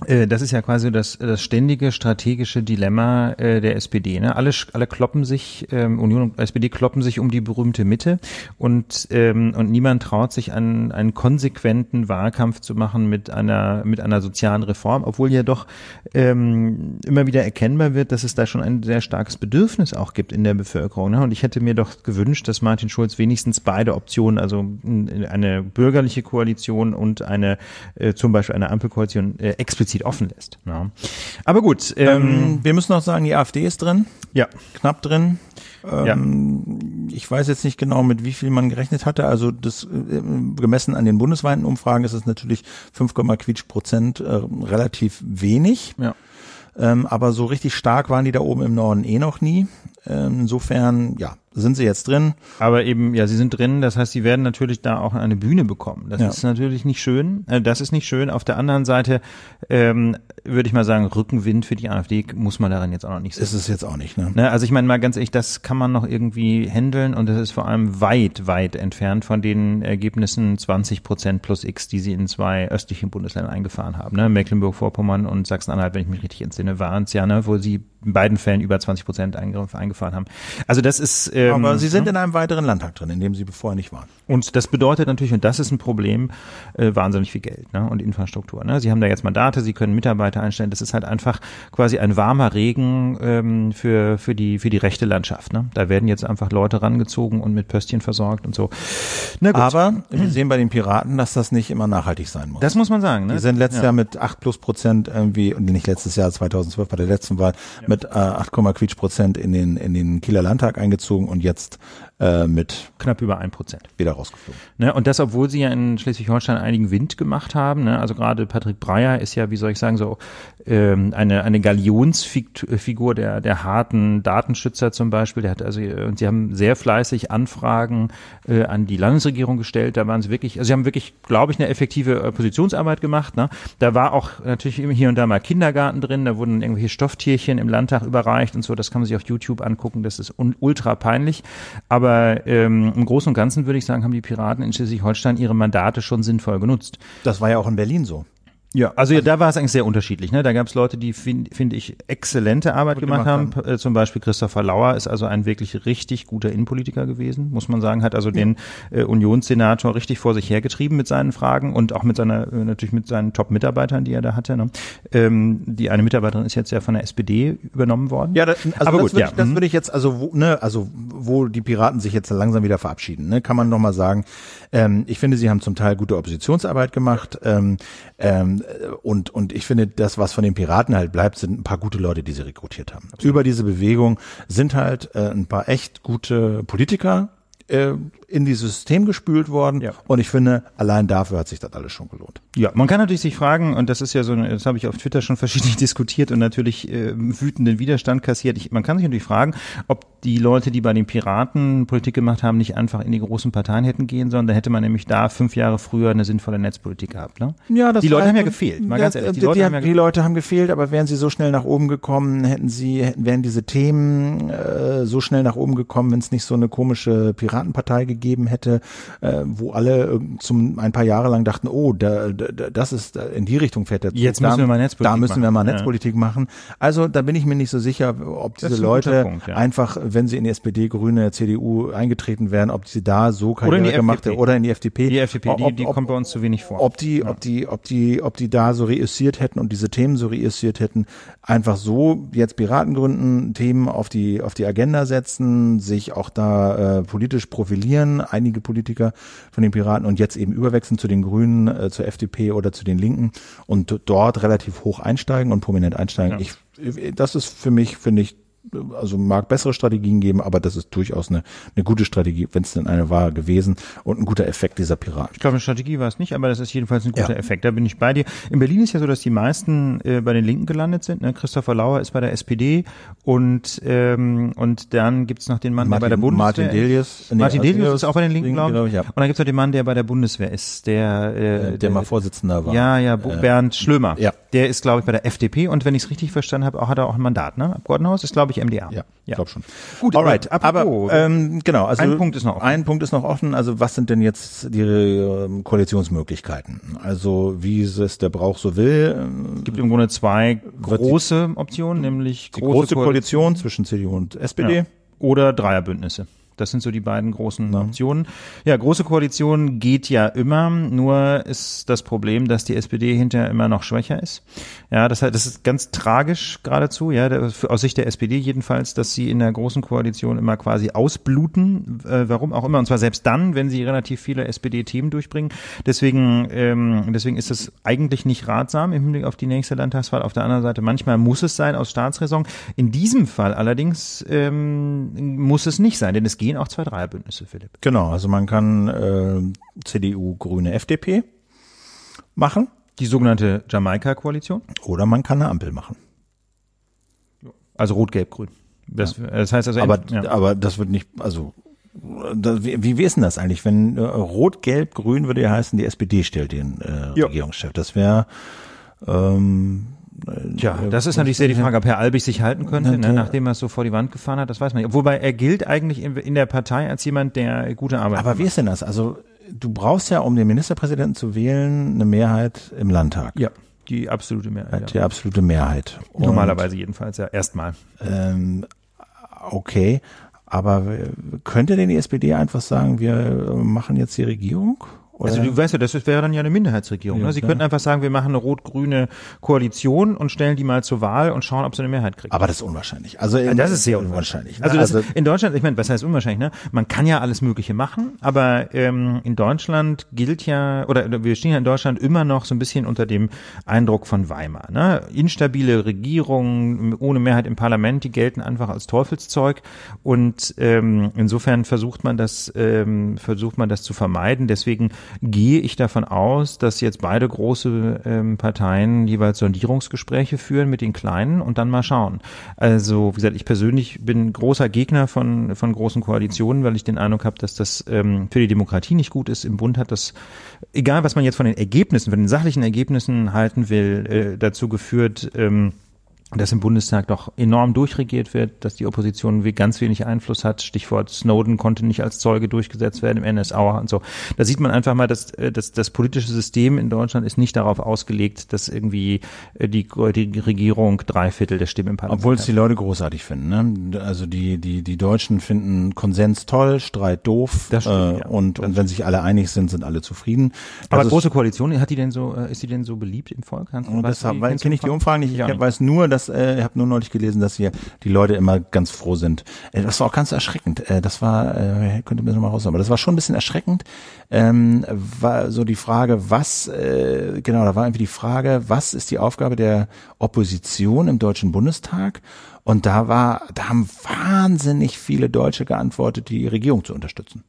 das ist ja quasi das, das ständige strategische Dilemma äh, der SPD. Ne? Alle, alle kloppen sich, ähm, Union und SPD kloppen sich um die berühmte Mitte und, ähm, und niemand traut sich an einen konsequenten Wahlkampf zu machen mit einer, mit einer sozialen Reform, obwohl ja doch ähm, immer wieder erkennbar wird, dass es da schon ein sehr starkes Bedürfnis auch gibt in der Bevölkerung. Ne? Und ich hätte mir doch gewünscht, dass Martin Schulz wenigstens beide Optionen, also eine bürgerliche Koalition und eine äh, zum Beispiel eine Ampelkoalition äh, explizit explizit offen lässt. Ja. Aber gut. Ähm, ähm, wir müssen noch sagen, die AfD ist drin. Ja. Knapp drin. Ähm, ja. Ich weiß jetzt nicht genau, mit wie viel man gerechnet hatte. Also das äh, gemessen an den bundesweiten Umfragen ist es natürlich 5, Quietsch Prozent äh, relativ wenig. Ja. Ähm, aber so richtig stark waren die da oben im Norden eh noch nie. Ähm, insofern, ja, sind sie jetzt drin. Aber eben, ja, sie sind drin, das heißt, sie werden natürlich da auch eine Bühne bekommen. Das ja. ist natürlich nicht schön. Äh, das ist nicht schön. Auf der anderen Seite ähm, würde ich mal sagen, Rückenwind für die AfD muss man daran jetzt auch noch nicht sehen. Ist es jetzt auch nicht, ne? ne? Also ich meine mal ganz ehrlich, das kann man noch irgendwie handeln und das ist vor allem weit, weit entfernt von den Ergebnissen 20 Prozent plus X, die sie in zwei östlichen Bundesländern eingefahren haben. Ne? Mecklenburg-Vorpommern und Sachsen-Anhalt, wenn ich mich richtig entsinne, waren es ja, ne? wo sie in beiden Fällen über 20 Prozent eingefahren haben. Also das ist. Ähm, Aber Sie sind ne? in einem weiteren Landtag drin, in dem Sie vorher nicht waren. Und das bedeutet natürlich, und das ist ein Problem, äh, wahnsinnig viel Geld ne? und Infrastruktur. Ne? Sie haben da jetzt Mandate, Sie können Mitarbeiter einstellen. Das ist halt einfach quasi ein warmer Regen ähm, für für die für die rechte Landschaft. Ne? Da werden jetzt einfach Leute rangezogen und mit Pöstchen versorgt und so. Na gut. Aber wir sehen bei den Piraten, dass das nicht immer nachhaltig sein muss. Das muss man sagen. Ne? Die sind letztes ja. Jahr mit 8 plus Prozent irgendwie, und nicht letztes Jahr, 2012 bei der letzten Wahl, ja mit äh, 8, Quietsch Prozent in den, in den Kieler Landtag eingezogen und jetzt äh, mit knapp über ein Prozent wieder rausgeflogen. Ne, und das, obwohl sie ja in Schleswig-Holstein einigen Wind gemacht haben. Ne? Also gerade Patrick Breyer ist ja, wie soll ich sagen, so ähm, eine eine Galionsfigur der der harten Datenschützer zum Beispiel. Der hat also und sie haben sehr fleißig Anfragen äh, an die Landesregierung gestellt. Da waren sie wirklich, also sie haben wirklich, glaube ich, eine effektive Oppositionsarbeit gemacht. Ne? Da war auch natürlich immer hier und da mal Kindergarten drin. Da wurden irgendwelche Stofftierchen im Landtag überreicht und so. Das kann man sich auf YouTube angucken. Das ist ultra peinlich. Aber ähm, im Großen und Ganzen würde ich sagen, haben die Piraten in Schleswig-Holstein ihre Mandate schon sinnvoll genutzt. Das war ja auch in Berlin so. Ja, also, also da war es eigentlich sehr unterschiedlich. Ne? Da gab es Leute, die finde find ich exzellente Arbeit gemacht, gemacht, haben. Äh, zum Beispiel Christopher Lauer ist also ein wirklich richtig guter Innenpolitiker gewesen, muss man sagen, hat also ja. den äh, Unionssenator richtig vor sich hergetrieben mit seinen Fragen und auch mit seiner äh, natürlich mit seinen Top-Mitarbeitern, die er da hatte. Ne? Ähm, die eine Mitarbeiterin ist jetzt ja von der SPD übernommen worden. Ja, das, also aber das gut, würde ja. ich, das mhm. würde ich jetzt also wo, ne, also wo die Piraten sich jetzt langsam wieder verabschieden, ne, kann man noch mal sagen. Ähm, ich finde, sie haben zum Teil gute Oppositionsarbeit gemacht ähm, ähm, und, und ich finde, das, was von den Piraten halt bleibt, sind ein paar gute Leute, die sie rekrutiert haben. Absolut. Über diese Bewegung sind halt äh, ein paar echt gute Politiker in dieses System gespült worden. Ja. Und ich finde, allein dafür hat sich das alles schon gelohnt. Ja, man kann natürlich sich fragen, und das ist ja so, das habe ich auf Twitter schon (laughs) verschiedentlich diskutiert und natürlich äh, wütenden Widerstand kassiert. Ich, man kann sich natürlich fragen, ob die Leute, die bei den Piraten Politik gemacht haben, nicht einfach in die großen Parteien hätten gehen sollen. Da hätte man nämlich da fünf Jahre früher eine sinnvolle Netzpolitik gehabt. Ne? Ja, das die Leute haben ja gefehlt. Mal ja, ganz ehrlich, die, die, Leute die, haben ja die Leute haben gefehlt, aber wären sie so schnell nach oben gekommen, hätten sie, hätten, wären diese Themen äh, so schnell nach oben gekommen, wenn es nicht so eine komische Piratenpartei gegeben hätte, äh, wo alle zum ein paar Jahre lang dachten, oh, da, da, das ist in die Richtung fährt der Zug. Jetzt müssen da, wir mal Netzpolitik Da müssen machen. wir mal Netzpolitik ja. machen. Also da bin ich mir nicht so sicher, ob diese Leute Punkt, ja. einfach, wenn sie in die SPD, Grüne, CDU eingetreten wären, ob sie da so Karriere gemacht hätten oder in die FDP. Die FDP, die, die ob, kommt bei uns zu wenig vor. Ob die, ja. ob die, ob die, ob die da so reüssiert hätten und diese Themen so reüssiert hätten, einfach so jetzt Piraten gründen, Themen auf die auf die Agenda setzen, sich auch da äh, politisch profilieren, einige Politiker von den Piraten und jetzt eben überwechseln zu den Grünen, äh, zur FDP oder zu den Linken und dort relativ hoch einsteigen und prominent einsteigen. Ja. Ich, das ist für mich, finde ich, also mag bessere Strategien geben, aber das ist durchaus eine, eine gute Strategie, wenn es denn eine war gewesen und ein guter Effekt dieser Piraten. Ich glaube, eine Strategie war es nicht, aber das ist jedenfalls ein guter ja. Effekt. Da bin ich bei dir. In Berlin ist ja so, dass die meisten äh, bei den Linken gelandet sind. Ne? Christopher Lauer ist bei der SPD und ähm, und dann gibt's noch den Mann, Martin, der bei der Bundeswehr Martin Delius. Nee, Martin Delius ist auch bei den Linken, glaube ich. Glaub ich ja. Und dann gibt's noch den Mann, der bei der Bundeswehr ist, der äh, der, der mal Vorsitzender war. Ja, ja, äh, Bernd Schlömer. Ja. Der ist, glaube ich, bei der FDP und wenn ich es richtig verstanden habe, auch hat er auch ein Mandat, ne? Abgeordnetenhaus ist, glaube ich, MDA. Ja. Ja. glaube schon. Gut, alright. Aber ähm, genau, also ein Punkt ist noch offen. Ein Punkt ist noch offen. Also was sind denn jetzt die äh, Koalitionsmöglichkeiten? Also wie es der Brauch so will. Es gibt im Grunde zwei große Optionen, nämlich die große, große Koalition, zwischen CDU und SPD. Ja. Oder Dreierbündnisse. Das sind so die beiden großen ja. Optionen. Ja, große Koalition geht ja immer, nur ist das Problem, dass die SPD hinterher immer noch schwächer ist. Ja, das, das ist ganz tragisch geradezu, ja, aus Sicht der SPD jedenfalls, dass sie in der großen Koalition immer quasi ausbluten, äh, warum auch immer, und zwar selbst dann, wenn sie relativ viele SPD-Themen durchbringen. Deswegen, ähm, deswegen ist es eigentlich nicht ratsam im Hinblick auf die nächste Landtagswahl. Auf der anderen Seite, manchmal muss es sein aus Staatsräson. In diesem Fall allerdings ähm, muss es nicht sein, denn es gehen auch zwei Dreierbündnisse, Philipp. Genau, also man kann äh, CDU, Grüne, FDP machen. Die sogenannte Jamaika-Koalition. Oder man kann eine Ampel machen. Also Rot-Gelb-Grün. Das, ja. das heißt also, aber, ja. aber das wird nicht, also das, wie, wie ist denn das eigentlich? Wenn äh, Rot, Gelb, Grün würde ja heißen, die SPD stellt den äh, Regierungschef. Das wäre ähm, Tja, das ist natürlich sehr die Frage, ob Herr Albig sich halten könnte, ne, nachdem er es so vor die Wand gefahren hat, das weiß man nicht. Wobei er gilt eigentlich in, in der Partei als jemand, der gute Arbeit Aber macht. wie ist denn das? Also du brauchst ja, um den Ministerpräsidenten zu wählen, eine Mehrheit im Landtag. Ja. Die absolute Mehrheit. Die ja. absolute Mehrheit. Und, Normalerweise jedenfalls, ja, erstmal. Ähm, okay, aber könnte denn die SPD einfach sagen, wir machen jetzt die Regierung? Oder? Also du weißt ja, das wäre dann ja eine Minderheitsregierung. Ja, ne? Sie könnten einfach sagen, wir machen eine rot-grüne Koalition und stellen die mal zur Wahl und schauen, ob sie eine Mehrheit kriegen. Aber das ist unwahrscheinlich. Also ja, das ist sehr unwahrscheinlich. Also, das, also in Deutschland, ich meine, was heißt unwahrscheinlich? Ne? Man kann ja alles Mögliche machen, aber ähm, in Deutschland gilt ja oder wir stehen ja in Deutschland immer noch so ein bisschen unter dem Eindruck von Weimar. Ne? Instabile Regierungen ohne Mehrheit im Parlament, die gelten einfach als Teufelszeug und ähm, insofern versucht man das ähm, versucht man das zu vermeiden. Deswegen gehe ich davon aus, dass jetzt beide große ähm, Parteien jeweils Sondierungsgespräche führen mit den kleinen und dann mal schauen. Also wie gesagt, ich persönlich bin großer Gegner von von großen Koalitionen, weil ich den Eindruck habe, dass das ähm, für die Demokratie nicht gut ist. Im Bund hat das, egal was man jetzt von den Ergebnissen, von den sachlichen Ergebnissen halten will, äh, dazu geführt. Ähm, dass im Bundestag doch enorm durchregiert wird, dass die Opposition ganz wenig Einfluss hat. Stichwort Snowden konnte nicht als Zeuge durchgesetzt werden im NSA und so. Da sieht man einfach mal, dass, äh, dass das politische System in Deutschland ist nicht darauf ausgelegt, dass irgendwie äh, die, die Regierung drei Viertel der Stimmen im Parlament Obwohl es die Leute großartig finden. Ne? Also die, die, die Deutschen finden Konsens toll, Streit doof. Das stimmt, äh, ja. und, und wenn sich alle einig sind, sind alle zufrieden. Aber große Koalition, hat die denn so, äh, ist die denn so beliebt im Volk? Hans, und deshalb kenne ich die Umfragen nicht. Ich ja. weiß nur, dass das, äh, ich habe nur neulich gelesen, dass hier die Leute immer ganz froh sind. Äh, das war auch ganz erschreckend. Äh, das war, äh, könnte mir nochmal raus, aber das war schon ein bisschen erschreckend. Ähm, war so die Frage, was, äh, genau, da war irgendwie die Frage, was ist die Aufgabe der Opposition im Deutschen Bundestag? Und da war, da haben wahnsinnig viele Deutsche geantwortet, die Regierung zu unterstützen.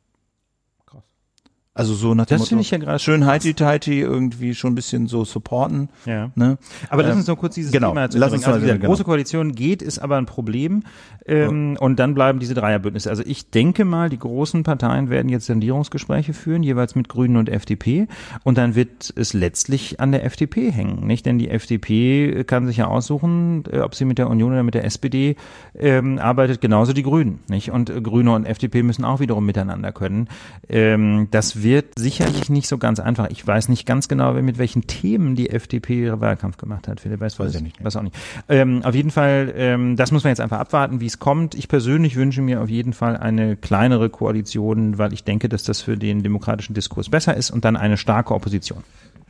Also so nach dem das finde ich ja gerade schön heiti-teiti irgendwie schon ein bisschen so supporten. Ja. Ne? Aber lass Ähm, uns noch kurz dieses genau. Thema zu Lass uns Also mal- wie gesagt, genau. große Koalition geht, ist aber ein Problem. Ähm, Und dann bleiben diese Dreierbündnisse. Also ich denke mal, die großen Parteien werden jetzt Sondierungsgespräche führen, jeweils mit Grünen und FDP. Und dann wird es letztlich an der FDP hängen, nicht? Denn die FDP kann sich ja aussuchen, äh, ob sie mit der Union oder mit der SPD ähm, arbeitet, genauso die Grünen, nicht? Und Grüne und FDP müssen auch wiederum miteinander können. Ähm, das wird sicherlich nicht so ganz einfach. Ich weiß nicht ganz genau, mit welchen Themen die FDP ihre Wahlkampf gemacht hat. Philipp weiß, Weiß weiß ich nicht. Weiß auch nicht. Ähm, auf jeden Fall, ähm, das muss man jetzt einfach abwarten, wie es kommt. Ich persönlich wünsche mir auf jeden Fall eine kleinere Koalition, weil ich denke, dass das für den demokratischen Diskurs besser ist und dann eine starke Opposition.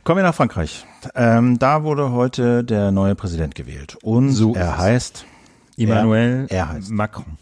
Kommen wir nach Frankreich. Ähm, da wurde heute der neue Präsident gewählt. Und So er heißt, Emmanuel er heißt. Macron.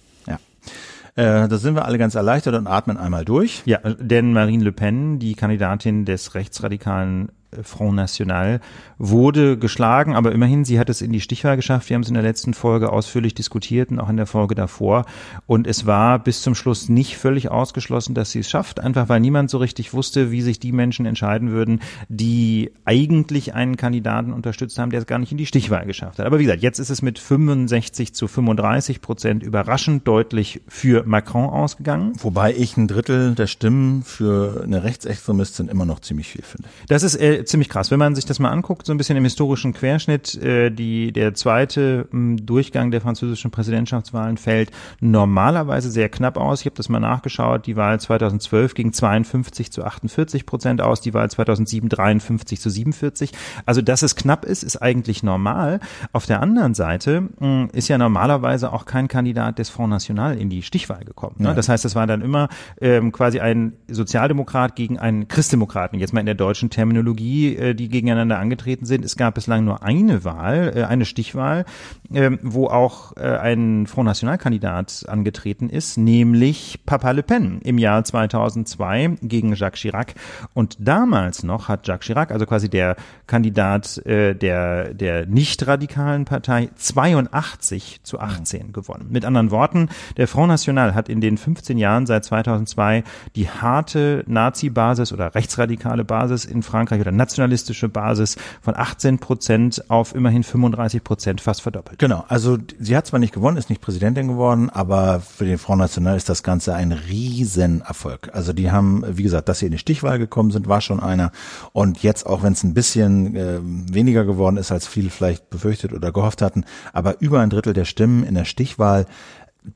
Äh, da sind wir alle ganz erleichtert und atmen einmal durch. Ja, denn Marine Le Pen, die Kandidatin des rechtsradikalen Front National, wurde geschlagen, aber immerhin, sie hat es in die Stichwahl geschafft. Wir haben es in der letzten Folge ausführlich diskutiert und auch in der Folge davor. Und es war bis zum Schluss nicht völlig ausgeschlossen, dass sie es schafft, einfach weil niemand so richtig wusste, wie sich die Menschen entscheiden würden, die eigentlich einen Kandidaten unterstützt haben, der es gar nicht in die Stichwahl geschafft hat. Aber wie gesagt, jetzt ist es mit 65 zu 35 Prozent überraschend deutlich für Macron ausgegangen. Wobei ich ein Drittel der Stimmen für eine Rechtsextremistin immer noch ziemlich viel finde. Das ist äh, ziemlich krass. Wenn man sich das mal anguckt, so ein bisschen im historischen Querschnitt, äh, die, der zweite mh, Durchgang der französischen Präsidentschaftswahlen fällt normalerweise sehr knapp aus. Ich habe das mal nachgeschaut. Die Wahl 2012 ging 52 zu 48 Prozent aus, die Wahl 2007 53 zu 47. Also, dass es knapp ist, ist eigentlich normal. Auf der anderen Seite mh, ist ja normalerweise auch kein Kandidat des Front National in die Stichwahl gekommen. Ne? Ja. Das heißt, es war dann immer ähm, quasi ein Sozialdemokrat gegen einen Christdemokraten. Jetzt mal in der deutschen Terminologie, äh, die gegeneinander angetreten sind. Es gab bislang nur eine Wahl, äh, eine Stichwahl, ähm, wo auch äh, ein Front National Kandidat angetreten ist, nämlich Papa Le Pen im Jahr 2002 gegen Jacques Chirac. Und damals noch hat Jacques Chirac, also quasi der Kandidat der, der nicht radikalen Partei, 82 zu 18 gewonnen. Mit anderen Worten, der Front National hat in den 15 Jahren seit 2002 die harte Nazi-Basis oder rechtsradikale Basis in Frankreich oder nationalistische Basis von 18 Prozent auf immerhin 35 Prozent fast verdoppelt. Genau, also sie hat zwar nicht gewonnen, ist nicht Präsidentin geworden, aber für den Front National ist das Ganze ein Riesenerfolg. Also die haben, wie gesagt, dass sie in die Stichwahl gekommen sind, war schon einer. Und jetzt, auch wenn es ein bisschen äh, weniger geworden ist, als viele vielleicht befürchtet oder gehofft hatten, aber über ein Drittel der Stimmen in der Stichwahl,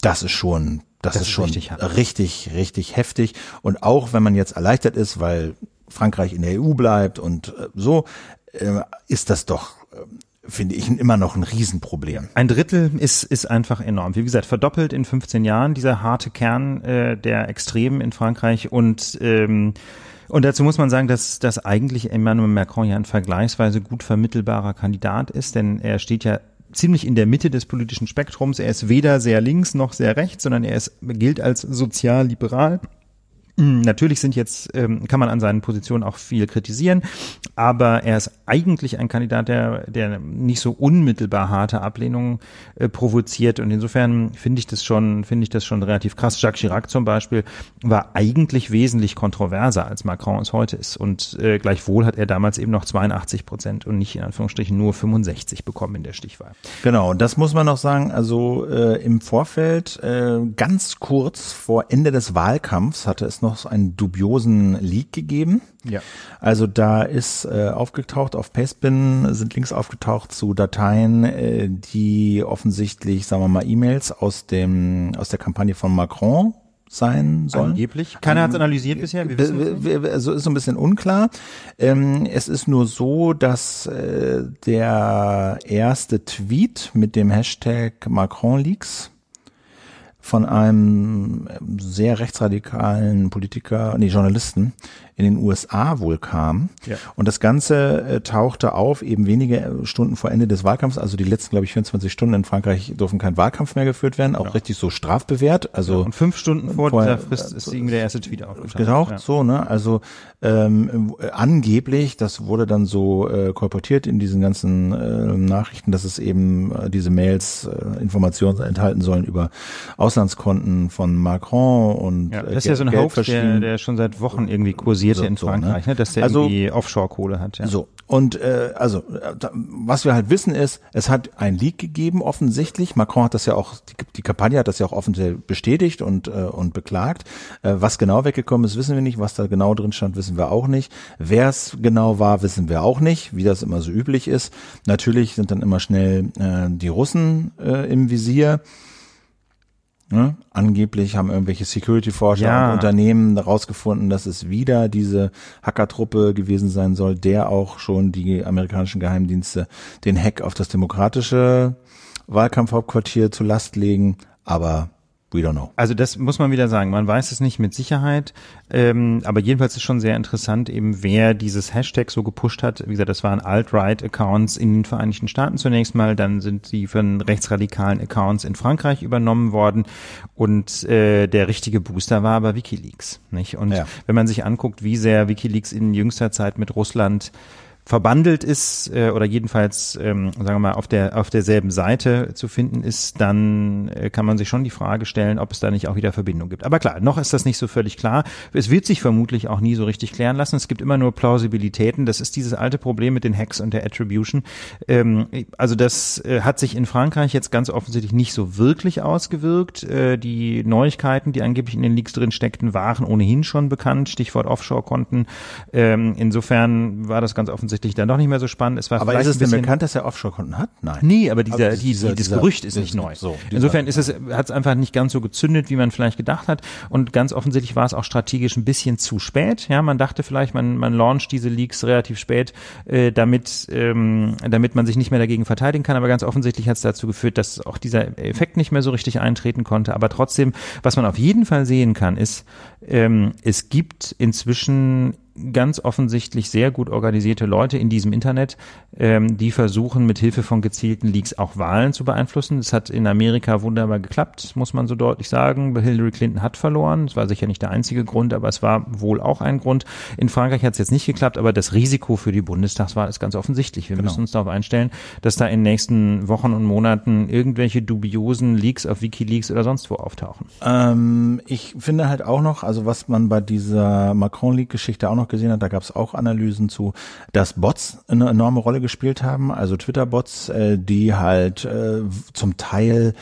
das ist schon, das, Das ist schon richtig richtig, richtig heftig. Und auch wenn man jetzt erleichtert ist, weil Frankreich in der EU bleibt und äh, so, äh, ist das doch, äh, finde ich, immer noch ein Riesenproblem. Ein Drittel ist, ist einfach enorm. Wie gesagt, verdoppelt in 15 Jahren dieser harte Kern äh, der Extremen in Frankreich und ähm, und dazu muss man sagen, dass, dass eigentlich Emmanuel Macron ja ein vergleichsweise gut vermittelbarer Kandidat ist, denn er steht ja ziemlich in der Mitte des politischen Spektrums. Er ist weder sehr links noch sehr rechts, sondern er ist, gilt als sozial-liberal. Mm, Natürlich sind jetzt, ähm, kann man an seinen Positionen auch viel kritisieren, aber er ist eigentlich ein Kandidat, der, der nicht so unmittelbar harte Ablehnung äh, provoziert und insofern finde ich das schon, finde ich das schon relativ krass. Jacques Chirac zum Beispiel war eigentlich wesentlich kontroverser als Macron es heute ist und äh, gleichwohl hat er damals eben noch 82 Prozent und nicht in Anführungsstrichen nur 65 bekommen in der Stichwahl. Genau, das muss man noch sagen, also äh, im Vorfeld, äh, ganz kurz vor Ende des Wahlkampfs hatte es noch einen dubiosen Leak gegeben. Ja. Also da ist äh, aufgetaucht, auf Pastebin sind Links aufgetaucht zu Dateien, äh, die offensichtlich, sagen wir mal, E-Mails aus dem aus der Kampagne von Macron sein sollen. Angeblich. Keiner hat es analysiert bisher. Wir wissen Also ist so ein bisschen unklar. Ähm, es ist nur so, dass äh, der erste Tweet mit dem Hashtag Macron Leaks von einem sehr rechtsradikalen Politiker, nee, Journalisten in den USA wohl kam. Ja. Und das Ganze äh, tauchte auf eben wenige Stunden vor Ende des Wahlkampfs, also die letzten, glaube ich, 24 Stunden in Frankreich dürfen kein Wahlkampf mehr geführt werden, auch ja. richtig so strafbewehrt. Also ja, und fünf Stunden vor vorher, dieser Frist ist irgendwie der erste Tweet aufgetaucht. Getaucht, so, ne? Also ähm, angeblich, das wurde dann so äh, kolportiert in diesen ganzen äh, Nachrichten, dass es eben äh, diese Mails äh, Informationen enthalten sollen über Auslandskonten von Macron und ja, das ist ja so ein Hoax, der, der schon seit Wochen irgendwie kursierte so, in Frankreich, so, ne? ne? dass der also, irgendwie Offshore-Kohle hat. Ja. So und äh, also äh, was wir halt wissen ist, es hat ein Leak gegeben offensichtlich. Macron hat das ja auch, die, die Kampagne hat das ja auch offensichtlich bestätigt und äh, und beklagt. Äh, was genau weggekommen ist, wissen wir nicht. Was da genau drin stand, wissen wir auch nicht. Wer es genau war, wissen wir auch nicht, wie das immer so üblich ist. Natürlich sind dann immer schnell äh, die Russen äh, im Visier. Ne? Angeblich haben irgendwelche Security-Forscher ja. und Unternehmen herausgefunden, dass es wieder diese Hackertruppe gewesen sein soll, der auch schon die amerikanischen Geheimdienste den Hack auf das demokratische Wahlkampfhauptquartier zu Last legen. Aber We don't know. Also das muss man wieder sagen. Man weiß es nicht mit Sicherheit, ähm, aber jedenfalls ist schon sehr interessant, eben wer dieses Hashtag so gepusht hat. Wie gesagt, das waren Alt-Right-Accounts in den Vereinigten Staaten zunächst mal, dann sind sie von rechtsradikalen Accounts in Frankreich übernommen worden und äh, der richtige Booster war aber WikiLeaks. Nicht? Und ja. wenn man sich anguckt, wie sehr WikiLeaks in jüngster Zeit mit Russland verbandelt ist äh, oder jedenfalls, ähm, sagen wir mal, auf der auf derselben Seite zu finden ist, dann äh, kann man sich schon die Frage stellen, ob es da nicht auch wieder Verbindung gibt. Aber klar, noch ist das nicht so völlig klar. Es wird sich vermutlich auch nie so richtig klären lassen. Es gibt immer nur Plausibilitäten. Das ist dieses alte Problem mit den Hacks und der Attribution. Ähm, also das äh, hat sich in Frankreich jetzt ganz offensichtlich nicht so wirklich ausgewirkt. Äh, die Neuigkeiten, die angeblich in den Leaks drin steckten, waren ohnehin schon bekannt. Stichwort Offshore-Konten. Ähm, insofern war das ganz offensichtlich offensichtlich dann doch nicht mehr so spannend. Es war aber ist es denn bekannt, dass er Offshore-Konten hat? Nein. Nee, aber dieser, also die, dieser, die, das Gerücht ist nicht neu. So, Insofern ist es, hat es einfach nicht ganz so gezündet, wie man vielleicht gedacht hat. Und ganz offensichtlich war es auch strategisch ein bisschen zu spät. Ja, man dachte vielleicht, man, man launcht diese Leaks relativ spät, äh, damit, ähm, damit man sich nicht mehr dagegen verteidigen kann. Aber ganz offensichtlich hat es dazu geführt, dass auch dieser Effekt nicht mehr so richtig eintreten konnte. Aber trotzdem, was man auf jeden Fall sehen kann, ist, ähm, es gibt inzwischen ganz offensichtlich sehr gut organisierte Leute in diesem Internet, ähm, die versuchen mit Hilfe von gezielten Leaks auch Wahlen zu beeinflussen. Das hat in Amerika wunderbar geklappt, muss man so deutlich sagen. Hillary Clinton hat verloren. Das war sicher nicht der einzige Grund, aber es war wohl auch ein Grund. In Frankreich hat es jetzt nicht geklappt, aber das Risiko für die Bundestagswahl ist ganz offensichtlich. Wir genau. müssen uns darauf einstellen, dass da in den nächsten Wochen und Monaten irgendwelche dubiosen Leaks auf WikiLeaks oder sonst wo auftauchen. Ähm, ich finde halt auch noch, also was man bei dieser Macron-Leak-Geschichte auch noch gesehen hat, da gab es auch Analysen zu, dass Bots eine enorme Rolle gespielt haben, also Twitter-Bots, äh, die halt äh, zum Teil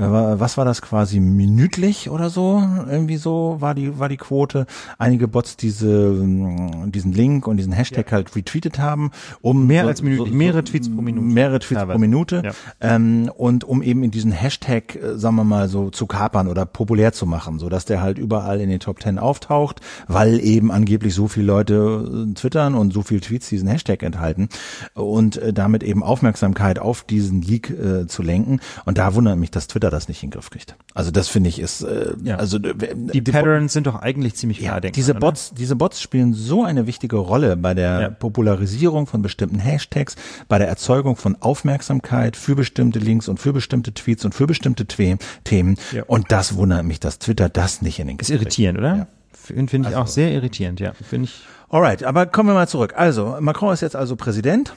was war das quasi minütlich oder so? Irgendwie so war die war die Quote. Einige Bots diese diesen Link und diesen Hashtag ja. halt retweetet haben, um mehr als minütlich, so, mehrere Tweets pro Minute, mehrere Tweets Teilweise. pro Minute ja. ähm, und um eben in diesen Hashtag, äh, sagen wir mal so zu kapern oder populär zu machen, so dass der halt überall in den Top Ten auftaucht, weil eben angeblich so viele Leute äh, twittern und so viele Tweets diesen Hashtag enthalten und äh, damit eben Aufmerksamkeit auf diesen Leak äh, zu lenken. Und da wundert mich, dass Twitter das nicht in den Griff kriegt. Also das finde ich ist äh, ja. also äh, die, die Patterns sind doch eigentlich ziemlich klar ja, denkbar, Diese Bots, oder? diese Bots spielen so eine wichtige Rolle bei der ja. Popularisierung von bestimmten Hashtags, bei der Erzeugung von Aufmerksamkeit für bestimmte Links und für bestimmte Tweets und für bestimmte Themen. Ja. Und das wundert mich, dass Twitter das nicht in den Griff kriegt. Ist irritierend, oder? Ja. Finde find ich also, auch sehr irritierend, ja. Finde ich. Alright, aber kommen wir mal zurück. Also, Macron ist jetzt also Präsident.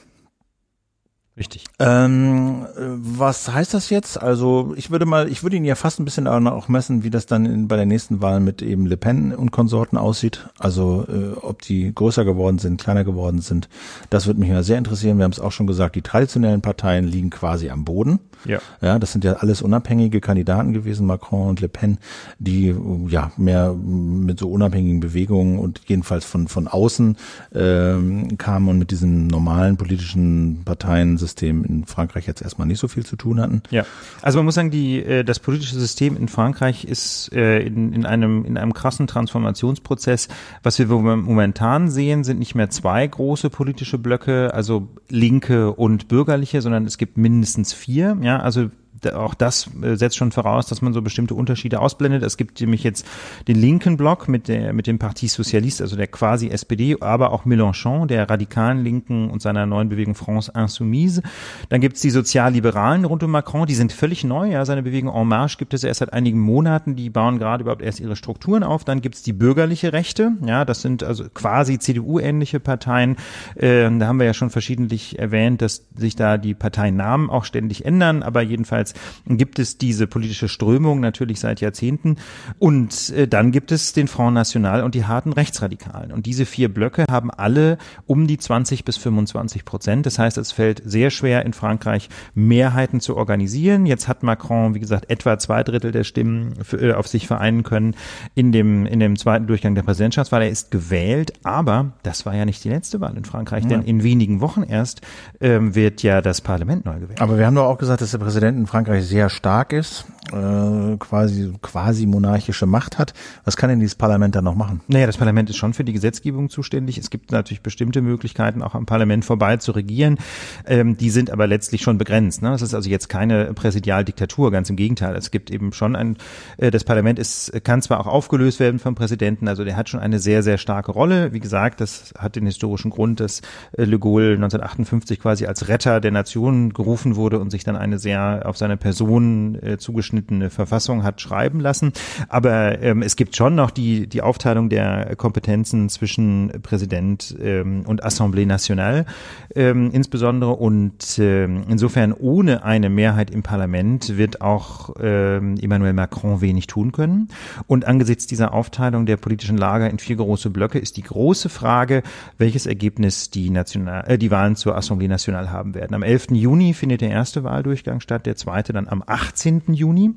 Richtig. Ähm, was heißt das jetzt? Also ich würde mal, ich würde ihn ja fast ein bisschen auch messen, wie das dann in, bei der nächsten Wahl mit eben Le Pen und Konsorten aussieht. Also äh, ob die größer geworden sind, kleiner geworden sind. Das würde mich mal sehr interessieren. Wir haben es auch schon gesagt, die traditionellen Parteien liegen quasi am Boden. Ja. Ja, das sind ja alles unabhängige Kandidaten gewesen, Macron und Le Pen, die ja mehr mit so unabhängigen Bewegungen und jedenfalls von von außen ähm, kamen und mit diesen normalen politischen Parteien System in Frankreich jetzt erstmal nicht so viel zu tun hatten. Ja, also man muss sagen, die, äh, das politische System in Frankreich ist äh, in, in, einem, in einem krassen Transformationsprozess. Was wir momentan sehen, sind nicht mehr zwei große politische Blöcke, also linke und bürgerliche, sondern es gibt mindestens vier. Ja, also auch das äh, setzt schon voraus, dass man so bestimmte Unterschiede ausblendet. Es gibt nämlich jetzt den linken Block mit der mit dem Parti Socialiste, also der quasi SPD, aber auch Mélenchon, der radikalen Linken und seiner neuen Bewegung France Insoumise. Dann gibt es die Sozialliberalen rund um Macron, die sind völlig neu. Ja, seine Bewegung En Marche gibt es erst seit einigen Monaten. Die bauen gerade überhaupt erst ihre Strukturen auf. Dann gibt es die bürgerliche Rechte. Ja, das sind also quasi CDU-ähnliche Parteien. Äh, da haben wir ja schon verschiedentlich erwähnt, dass sich da die Parteinamen auch ständig ändern. Aber jedenfalls gibt es diese politische Strömung natürlich seit Jahrzehnten. Und äh, dann gibt es den Front National und die harten Rechtsradikalen. Und diese vier Blöcke haben alle um die 20 bis 25 Prozent. Das heißt, es fällt sehr schwer in Frankreich Mehrheiten zu organisieren. Jetzt hat Macron, wie gesagt, etwa zwei Drittel der Stimmen für, äh, auf sich vereinen können in dem, in dem zweiten Durchgang der Präsidentschaftswahl. Er ist gewählt, aber das war ja nicht die letzte Wahl in Frankreich, ja. denn in wenigen Wochen erst ähm, wird ja das Parlament neu gewählt. Aber wir haben doch auch gesagt, dass der Präsident in Frankreich sehr stark ist, äh, quasi, quasi monarchische Macht hat. Was kann denn dieses Parlament dann noch machen? Naja, das Parlament ist schon für die Gesetzgebung zuständig. Es gibt natürlich bestimmte Möglichkeiten, auch am Parlament vorbei zu regieren. Ähm, die sind aber letztlich schon begrenzt. Ne? Es ist also jetzt keine Präsidialdiktatur, ganz im Gegenteil. Es gibt eben schon ein, äh, das Parlament ist, kann zwar auch aufgelöst werden vom Präsidenten, also der hat schon eine sehr, sehr starke Rolle. Wie gesagt, das hat den historischen Grund, dass äh, Le Gaulle 1958 quasi als Retter der Nation gerufen wurde und sich dann eine sehr auf seine Person äh, zugeschnittene Verfassung hat schreiben lassen. Aber ähm, es gibt schon noch die, die Aufteilung der Kompetenzen zwischen Präsident ähm, und Assemblée Nationale ähm, insbesondere. Und ähm, insofern ohne eine Mehrheit im Parlament wird auch ähm, Emmanuel Macron wenig tun können. Und angesichts dieser Aufteilung der politischen Lager in vier große Blöcke ist die große Frage, welches Ergebnis die, National, äh, die Wahlen zur Assemblée Nationale haben werden. Am 11. Juni findet der erste Wahldurchgang statt, der zweite dann am 18. Juni.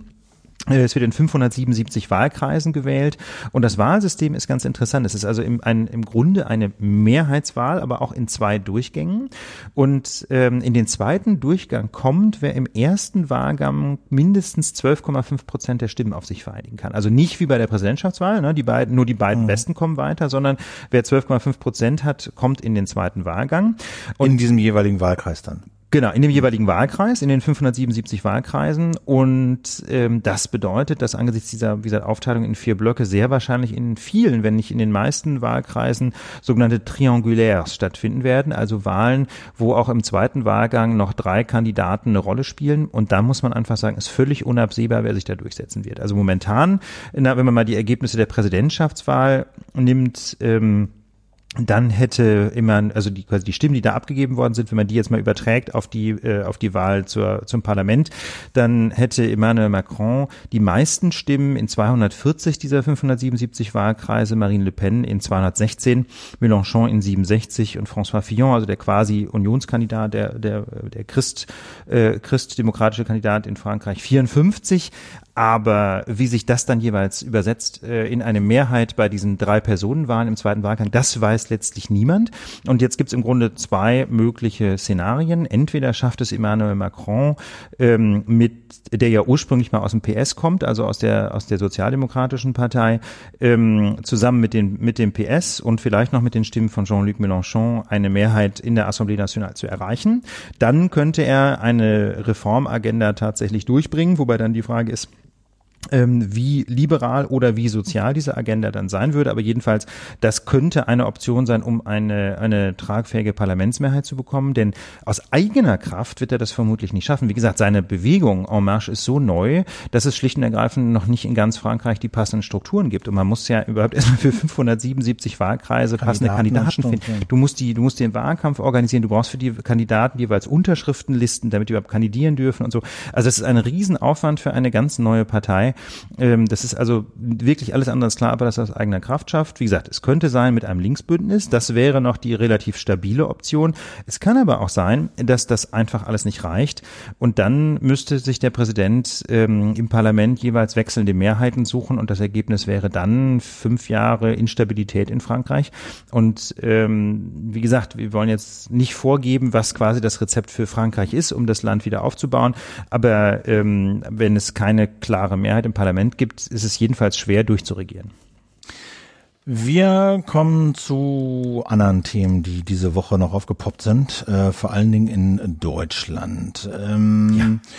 Äh, es wird in 577 Wahlkreisen gewählt und das Wahlsystem ist ganz interessant. Es ist also im, ein, im Grunde eine Mehrheitswahl, aber auch in zwei Durchgängen. Und ähm, in den zweiten Durchgang kommt, wer im ersten Wahlgang mindestens 12,5 Prozent der Stimmen auf sich vereinigen kann. Also nicht wie bei der Präsidentschaftswahl, ne, die beiden, nur die beiden mhm. Besten kommen weiter, sondern wer 12,5 Prozent hat, kommt in den zweiten Wahlgang. Und in diesem jeweiligen Wahlkreis dann. Genau, in dem jeweiligen Wahlkreis, in den 577 Wahlkreisen. Und ähm, das bedeutet, dass angesichts dieser, wie gesagt, Aufteilung in vier Blöcke sehr wahrscheinlich in vielen, wenn nicht in den meisten Wahlkreisen sogenannte Triangulaires stattfinden werden, also Wahlen, wo auch im zweiten Wahlgang noch drei Kandidaten eine Rolle spielen. Und da muss man einfach sagen, ist völlig unabsehbar, wer sich da durchsetzen wird. Also momentan, na, wenn man mal die Ergebnisse der Präsidentschaftswahl nimmt, ähm, dann hätte immer, also die, quasi die Stimmen, die da abgegeben worden sind, wenn man die jetzt mal überträgt auf die, äh, auf die Wahl zur, zum Parlament, dann hätte Emmanuel Macron die meisten Stimmen in 240 dieser 577 Wahlkreise, Marine Le Pen in 216, Mélenchon in 67 und François Fillon, also der quasi Unionskandidat, der, der, der Christ, äh, christdemokratische Kandidat in Frankreich 54. Aber wie sich das dann jeweils übersetzt äh, in eine Mehrheit bei diesen drei Personenwahlen im zweiten Wahlgang, das weiß letztlich niemand. Und jetzt gibt es im Grunde zwei mögliche Szenarien. Entweder schafft es Emmanuel Macron ähm, mit, der ja ursprünglich mal aus dem PS kommt, also aus der aus der Sozialdemokratischen Partei, ähm, zusammen mit den mit dem PS und vielleicht noch mit den Stimmen von Jean-Luc Mélenchon eine Mehrheit in der Assemblée Nationale zu erreichen. Dann könnte er eine Reformagenda tatsächlich durchbringen, wobei dann die Frage ist, wie liberal oder wie sozial diese Agenda dann sein würde. Aber jedenfalls, das könnte eine Option sein, um eine, eine tragfähige Parlamentsmehrheit zu bekommen. Denn aus eigener Kraft wird er das vermutlich nicht schaffen. Wie gesagt, seine Bewegung En Marche ist so neu, dass es schlicht und ergreifend noch nicht in ganz Frankreich die passenden Strukturen gibt. Und man muss ja überhaupt erstmal für 577 Wahlkreise passende Kandidaten finden. Du musst die, du musst den Wahlkampf organisieren. Du brauchst für die Kandidaten jeweils Unterschriftenlisten, damit die überhaupt kandidieren dürfen und so. Also es ist ein Riesenaufwand für eine ganz neue Partei. Ähm, das ist also wirklich alles andere als klar, aber das aus eigener Kraft schafft. Wie gesagt, es könnte sein mit einem Linksbündnis. Das wäre noch die relativ stabile Option. Es kann aber auch sein, dass das einfach alles nicht reicht. Und dann müsste sich der Präsident ähm, im Parlament jeweils wechselnde Mehrheiten suchen. Und das Ergebnis wäre dann fünf Jahre Instabilität in Frankreich. Und ähm, wie gesagt, wir wollen jetzt nicht vorgeben, was quasi das Rezept für Frankreich ist, um das Land wieder aufzubauen. Aber ähm, wenn es keine klare Mehrheit im Parlament gibt, ist es jedenfalls schwer durchzuregieren. Wir kommen zu anderen Themen, die diese Woche noch aufgepoppt sind, äh, vor allen Dingen in Deutschland. Ähm, ja.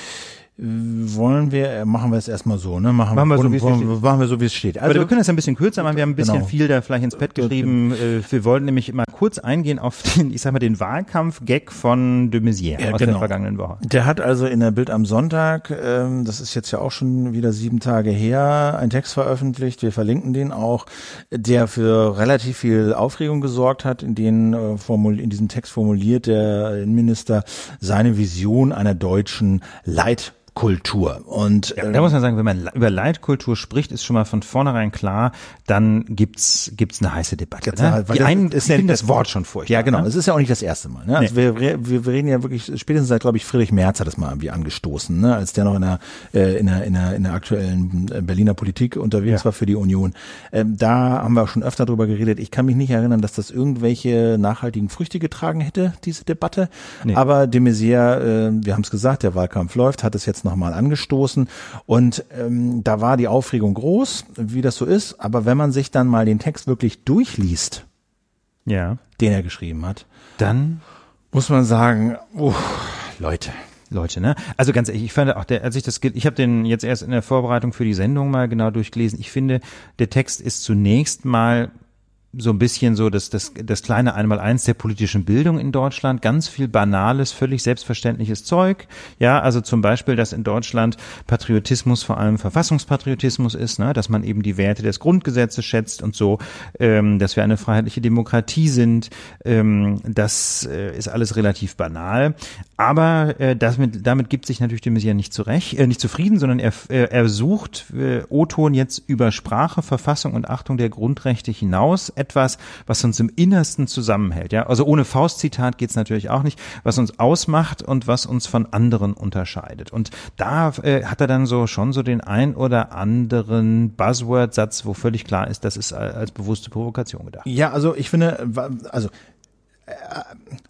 Wollen wir, äh, machen wir es erstmal so, ne? Machen, machen wir so, wie es steht. Machen wir so, wie es steht. Also, Aber wir können es ein bisschen kürzer machen. Wir haben ein bisschen genau. viel da vielleicht ins Bett geschrieben. Äh, wir wollten nämlich mal kurz eingehen auf den, ich sag mal, den Wahlkampf-Gag von de Maizière ja, aus genau. der vergangenen Woche. Der hat also in der Bild am Sonntag, ähm, das ist jetzt ja auch schon wieder sieben Tage her, einen Text veröffentlicht. Wir verlinken den auch, der für relativ viel Aufregung gesorgt hat, in den äh, in diesem Text formuliert der Innenminister seine Vision einer deutschen Leit Kultur. Und ja, da muss man sagen, wenn man über Leitkultur spricht, ist schon mal von vornherein klar, dann gibt's gibt's eine heiße Debatte. Ne? Die einen ist finden das Wort schon furchtbar. Ja, genau. Ne? Es ist ja auch nicht das erste Mal. Ne? Also wir, wir, wir reden ja wirklich spätestens seit, glaube ich, Friedrich Merz hat das mal irgendwie angestoßen, ne? als der noch in der äh, in der in der, in der aktuellen äh, Berliner Politik unterwegs ja. war für die Union. Ähm, da haben wir auch schon öfter drüber geredet. Ich kann mich nicht erinnern, dass das irgendwelche nachhaltigen Früchte getragen hätte, diese Debatte. Nee. Aber de Maizière, äh, wir haben es gesagt, der Wahlkampf läuft, hat es jetzt nochmal angestoßen. Und ähm, da war die Aufregung groß, wie das so ist. Aber wenn man sich dann mal den Text wirklich durchliest, ja. den er geschrieben hat, dann muss man sagen, oh, Leute. Leute, ne? Also ganz ehrlich, ich fand auch der, als ich das, ich habe den jetzt erst in der Vorbereitung für die Sendung mal genau durchgelesen. Ich finde, der Text ist zunächst mal so ein bisschen so das, das, das kleine Einmaleins der politischen Bildung in Deutschland. Ganz viel banales, völlig selbstverständliches Zeug. Ja, also zum Beispiel, dass in Deutschland Patriotismus vor allem Verfassungspatriotismus ist, ne? dass man eben die Werte des Grundgesetzes schätzt und so, ähm, dass wir eine freiheitliche Demokratie sind. Ähm, das äh, ist alles relativ banal. Aber äh, das mit, damit gibt sich natürlich de Maizière nicht zurecht, äh, nicht zufrieden, sondern er, äh, er sucht äh, O-Ton jetzt über Sprache, Verfassung und Achtung der Grundrechte hinaus etwas, was uns im Innersten zusammenhält. Ja, also ohne Faustzitat geht's natürlich auch nicht, was uns ausmacht und was uns von anderen unterscheidet. Und da äh, hat er dann so schon so den ein oder anderen Buzzword-Satz, wo völlig klar ist, das ist als bewusste Provokation gedacht. Ja, also ich finde, also äh,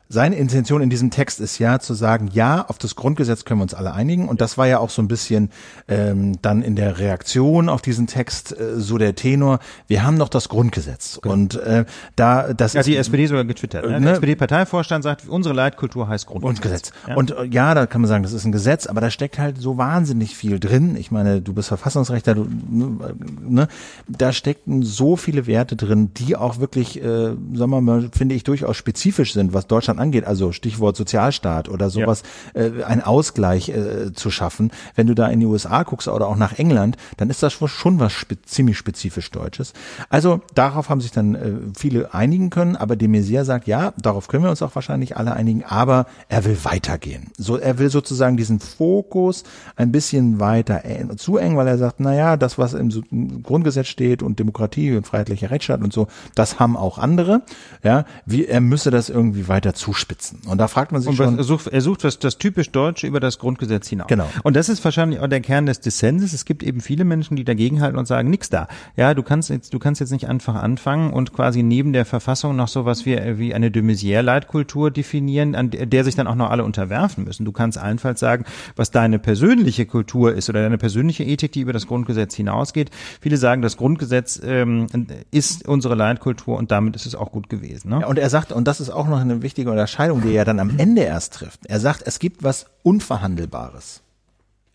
seine Intention in diesem Text ist ja zu sagen, ja, auf das Grundgesetz können wir uns alle einigen. Und das war ja auch so ein bisschen ähm, dann in der Reaktion auf diesen Text äh, so der Tenor, wir haben doch das Grundgesetz. Okay. Und äh, da das ja, ist, die SPD sogar getwittert. Ne? Der ne? SPD-Parteivorstand sagt, unsere Leitkultur heißt Grundgesetz. Grundgesetz. Ja? Und äh, ja, da kann man sagen, das ist ein Gesetz, aber da steckt halt so wahnsinnig viel drin. Ich meine, du bist Verfassungsrechter, du, ne, da stecken so viele Werte drin, die auch wirklich, äh, sagen wir mal, finde ich, durchaus spezifisch sind, was Deutschland Deutschland angeht, also Stichwort Sozialstaat oder sowas, ja. äh, ein Ausgleich äh, zu schaffen. Wenn du da in die USA guckst oder auch nach England, dann ist das schon was spe ziemlich spezifisch Deutsches. Also darauf haben sich dann äh, viele einigen können, aber de Maizière sagt, ja, darauf können wir uns auch wahrscheinlich alle einigen, aber er will weitergehen. So, er will sozusagen diesen Fokus ein bisschen weiter äh, zu eng, weil er sagt, na ja, das, was im, im Grundgesetz steht und Demokratie und freiheitlicher Rechtsstaat und so, das haben auch andere. Ja, wie, er müsse das irgendwie weiter zu zuspitzen. Und da fragt man sich und schon. Er sucht, er sucht was, das typisch Deutsche über das Grundgesetz hinaus. Genau. Und das ist wahrscheinlich auch der Kern des Dissenses. Es gibt eben viele Menschen, die dagegen halten und sagen, nix da. Ja, du kannst jetzt, du kannst jetzt nicht einfach anfangen und quasi neben der Verfassung noch sowas wie, wie eine de Maizière-Leitkultur definieren, an der sich dann auch noch alle unterwerfen müssen. Du kannst allenfalls sagen, was deine persönliche Kultur ist oder deine persönliche Ethik, die über das Grundgesetz hinausgeht. Viele sagen, das Grundgesetz ähm, ist unsere Leitkultur und damit ist es auch gut gewesen. Ne? Ja, und er sagt, und das ist auch noch eine wichtige Unterscheidung, die er dann am Ende erst trifft. Er sagt, es gibt was Unverhandelbares.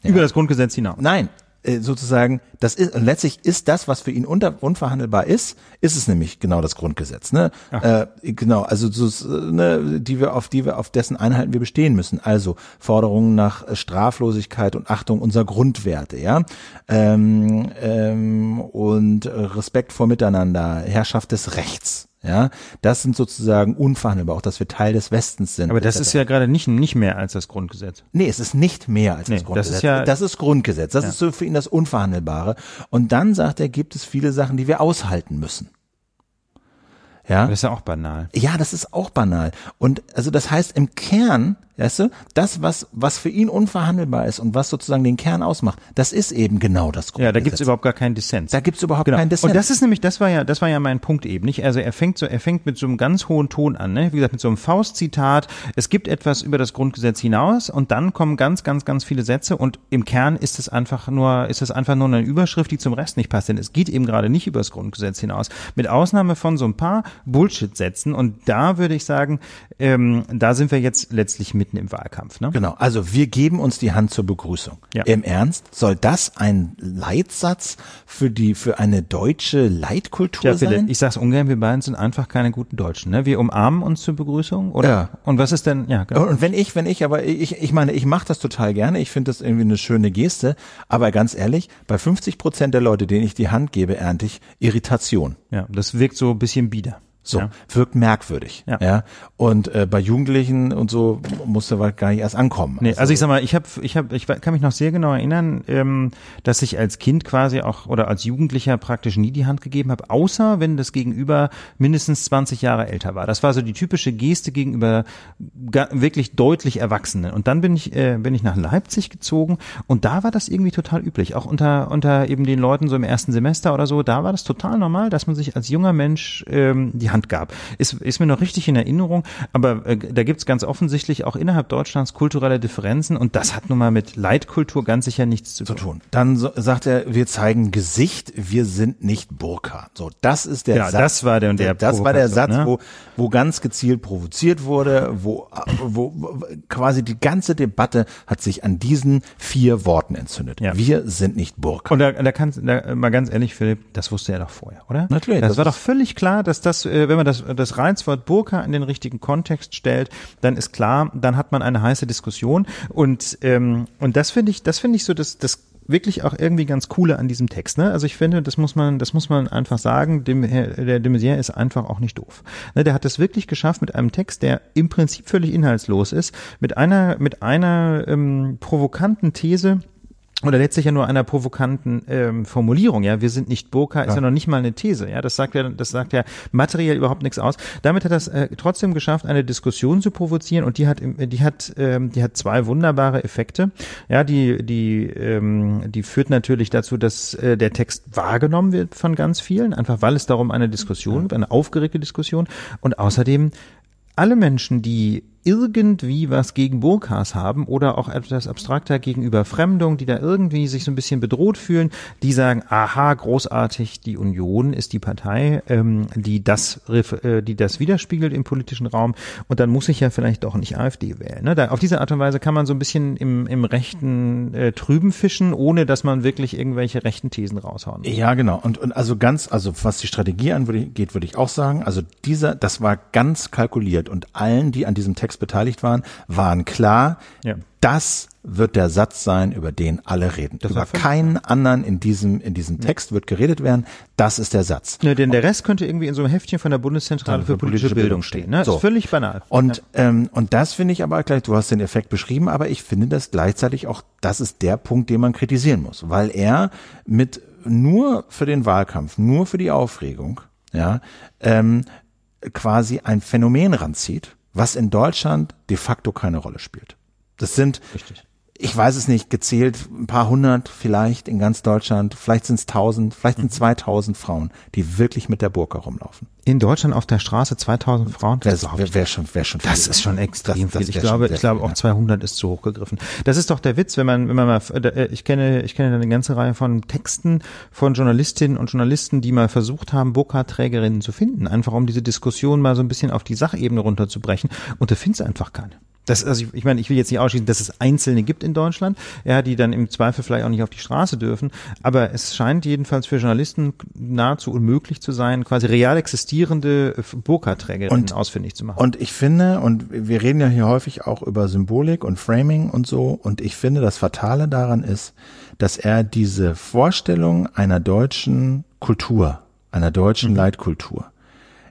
Ja. Über das Grundgesetz hinaus. Nein, äh, sozusagen, das ist letztlich ist das, was für ihn unter, unverhandelbar ist, ist es nämlich genau das Grundgesetz, ne? Äh, genau, also so, ne, die wir auf die wir auf dessen Einhalten wir bestehen müssen. Also Forderungen nach Straflosigkeit und Achtung unserer Grundwerte, ja, ähm, ähm, und Respekt vor Miteinander, Herrschaft des Rechts. Ja, das sind sozusagen unverhandelbar, auch dass wir Teil des Westens sind. Aber das ist ja gerade nicht, nicht mehr als das Grundgesetz. Nee, es ist nicht mehr als nee, das Grundgesetz. Das ist, ja, das ist Grundgesetz. Das ja. ist so für ihn das Unverhandelbare. Und dann sagt er, gibt es viele Sachen, die wir aushalten müssen. Ja. Das ist ja auch banal. Ja, das ist auch banal. Und also das heißt im Kern Weißt du, das, was, was für ihn unverhandelbar ist und was sozusagen den Kern ausmacht, das ist eben genau das Grundgesetz. Ja, da gibt's überhaupt gar keinen Dissens. Da gibt's überhaupt genau. keinen Dissens. Und das ist nämlich, das war ja, das war ja mein Punkt eben, nicht? Also er fängt so, er fängt mit so einem ganz hohen Ton an, ne? Wie gesagt, mit so einem Faustzitat. Es gibt etwas über das Grundgesetz hinaus und dann kommen ganz, ganz, ganz viele Sätze und im Kern ist es einfach nur, ist es einfach nur eine Überschrift, die zum Rest nicht passt, denn es geht eben gerade nicht über das Grundgesetz hinaus. Mit Ausnahme von so ein paar Bullshit-Sätzen und da würde ich sagen, ähm, da sind wir jetzt letztlich mit mitten im Wahlkampf. Ne? Genau, also wir geben uns die Hand zur Begrüßung. Ja. Im Ernst, soll das ein Leitsatz für die für eine deutsche Leitkultur Ja, sein? ich sag's ungern, wir beiden sind einfach keine guten Deutschen. Ne? Wir umarmen uns zur Begrüßung, oder? Ja. Und was ist denn, ja, genau. Und wenn ich, wenn ich, aber ich, ich meine, ich mache das total gerne. Ich finde das irgendwie eine schöne Geste. Aber ganz ehrlich, bei 50 Prozent der Leute, denen ich die Hand gebe, ernte ich Irritation. ja, das wirkt so ein bisschen bieder. So, Ja. wirkt merkwürdig. Ja. Ja. Und äh, bei Jugendlichen und so musste was gar nicht erst ankommen. Nee, also ich sag mal, ich habe, ich habe, ich kann mich noch sehr genau erinnern, ähm, dass ich als Kind quasi auch oder als Jugendlicher praktisch nie die Hand gegeben habe, außer wenn das Gegenüber mindestens 20 Jahre älter war. Das war so die typische Geste gegenüber wirklich deutlich Erwachsenen. Und dann bin ich, äh, bin ich nach Leipzig gezogen und da war das irgendwie total üblich, auch unter unter eben den Leuten so im ersten Semester oder so. Da war das total normal, dass man sich als junger Mensch ähm, die Hand gab. Ist, ist mir noch richtig in Erinnerung, aber äh, da gibt's ganz offensichtlich auch innerhalb Deutschlands kulturelle Differenzen und das hat nun mal mit Leitkultur ganz sicher nichts zu zu tun. Dann so, sagt er, wir zeigen Gesicht, wir sind nicht Burka. So, das ist der Ja, Satz. das war der- der das war der Satz, ne? wo, wo ganz gezielt provoziert wurde, wo, wo, wo quasi die ganze Debatte hat sich an diesen vier Worten entzündet. Ja. Wir sind nicht Burka. Und da, da kannst da, mal ganz ehrlich, Philipp, das wusste er doch vorher, oder? Natürlich, Das, das war doch völlig klar, dass das, äh, wenn man das, das Reizwort Burka in den richtigen Kontext stellt, dann ist klar, dann hat man eine heiße Diskussion. Und ähm, und das finde ich, das finde ich so, das, das wirklich auch irgendwie ganz coole an diesem Text. Ne? Also ich finde, das muss man, das muss man einfach sagen. Dem, der de Maizière ist einfach auch nicht doof. Ne? Der hat es wirklich geschafft mit einem Text, der im Prinzip völlig inhaltslos ist, mit einer mit einer ähm, provokanten These oder letztlich ja nur einer provokanten ähm, Formulierung, ja, wir sind nicht Burka, ist ja. noch nicht mal eine These, ja, das sagt ja, das sagt ja materiell überhaupt nichts aus. Damit hat er es äh, trotzdem geschafft, eine Diskussion zu provozieren und die hat, die hat, ähm, die hat zwei wunderbare Effekte, ja, die, die, ähm, die führt natürlich dazu, dass äh, der Text wahrgenommen wird von ganz vielen, einfach weil es darum eine Diskussion, gibt, eine aufgeregte Diskussion. Und außerdem alle Menschen, die irgendwie was gegen Burkas haben oder auch etwas abstrakter gegenüber Fremdung, die da irgendwie sich so ein bisschen bedroht fühlen, die sagen, aha, großartig, die Union ist die Partei, ähm, die das äh, die das widerspiegelt im politischen Raum und dann muss ich ja vielleicht doch nicht AfD wählen. Ne? Da, auf diese Art und Weise kann man so ein bisschen im, im rechten äh, Trüben fischen, ohne dass man wirklich irgendwelche rechten Thesen raushauen muss. Ja, genau. Und, und also ganz, also was die Strategie angeht, würde ich auch sagen, also dieser, das war ganz kalkuliert und allen, die an diesem Text beteiligt waren, waren klar, Ja. das wird der Satz sein, über den alle reden. Das über keinen anderen in diesem, in diesem Text wird geredet werden. Das ist der Satz. Ne, denn der Rest könnte irgendwie in so einem Heftchen von der Bundeszentrale für politische Bildung stehen. Ne? So. Ist völlig banal. Und, ähm, und das finde ich aber gleich, du hast den Effekt beschrieben, aber ich finde das gleichzeitig auch, das ist der Punkt, den man kritisieren muss, weil er mit nur für den Wahlkampf, nur für die Aufregung, ja, ähm, quasi ein Phänomen ranzieht, was in Deutschland de facto keine Rolle spielt. Das sind, Richtig. Ich weiß es nicht, gezählt ein paar hundert vielleicht in ganz Deutschland, vielleicht sind es tausend, vielleicht Mhm. sind zweitausend Frauen, die wirklich mit der Burka rumlaufen. In Deutschland auf der Straße 2000 Frauen. Das wäre wär schon, wär schon viel. Das ist schon extrem Das- das viel. Ich glaube, ich glaube auch ja. 200 ist zu hoch gegriffen. Das ist doch der Witz, wenn man, wenn man mal, äh, ich kenne, ich kenne eine ganze Reihe von Texten von Journalistinnen und Journalisten, die mal versucht haben, Burka-Trägerinnen zu finden, einfach um diese Diskussion mal so ein bisschen auf die Sachebene runterzubrechen. Und da findest einfach keine. Das, also ich, ich meine, ich will jetzt nicht ausschließen, dass es Einzelne gibt in Deutschland, ja, die dann im Zweifel vielleicht auch nicht auf die Straße dürfen. Aber es scheint jedenfalls für Journalisten nahezu unmöglich zu sein, quasi real existierende äh, Burka-Trägerinnen Und- ausfindig zu machen. Und ich finde, und wir reden ja hier häufig auch über Symbolik und Framing und so, und ich finde, das Fatale daran ist, dass er diese Vorstellung einer deutschen Kultur, einer deutschen Leitkultur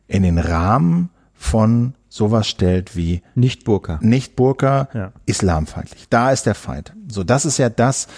in den Rahmen von sowas stellt wie nicht Burka. nicht Burka, Ja. islamfeindlich. Da ist der Feind. So, das ist ja das,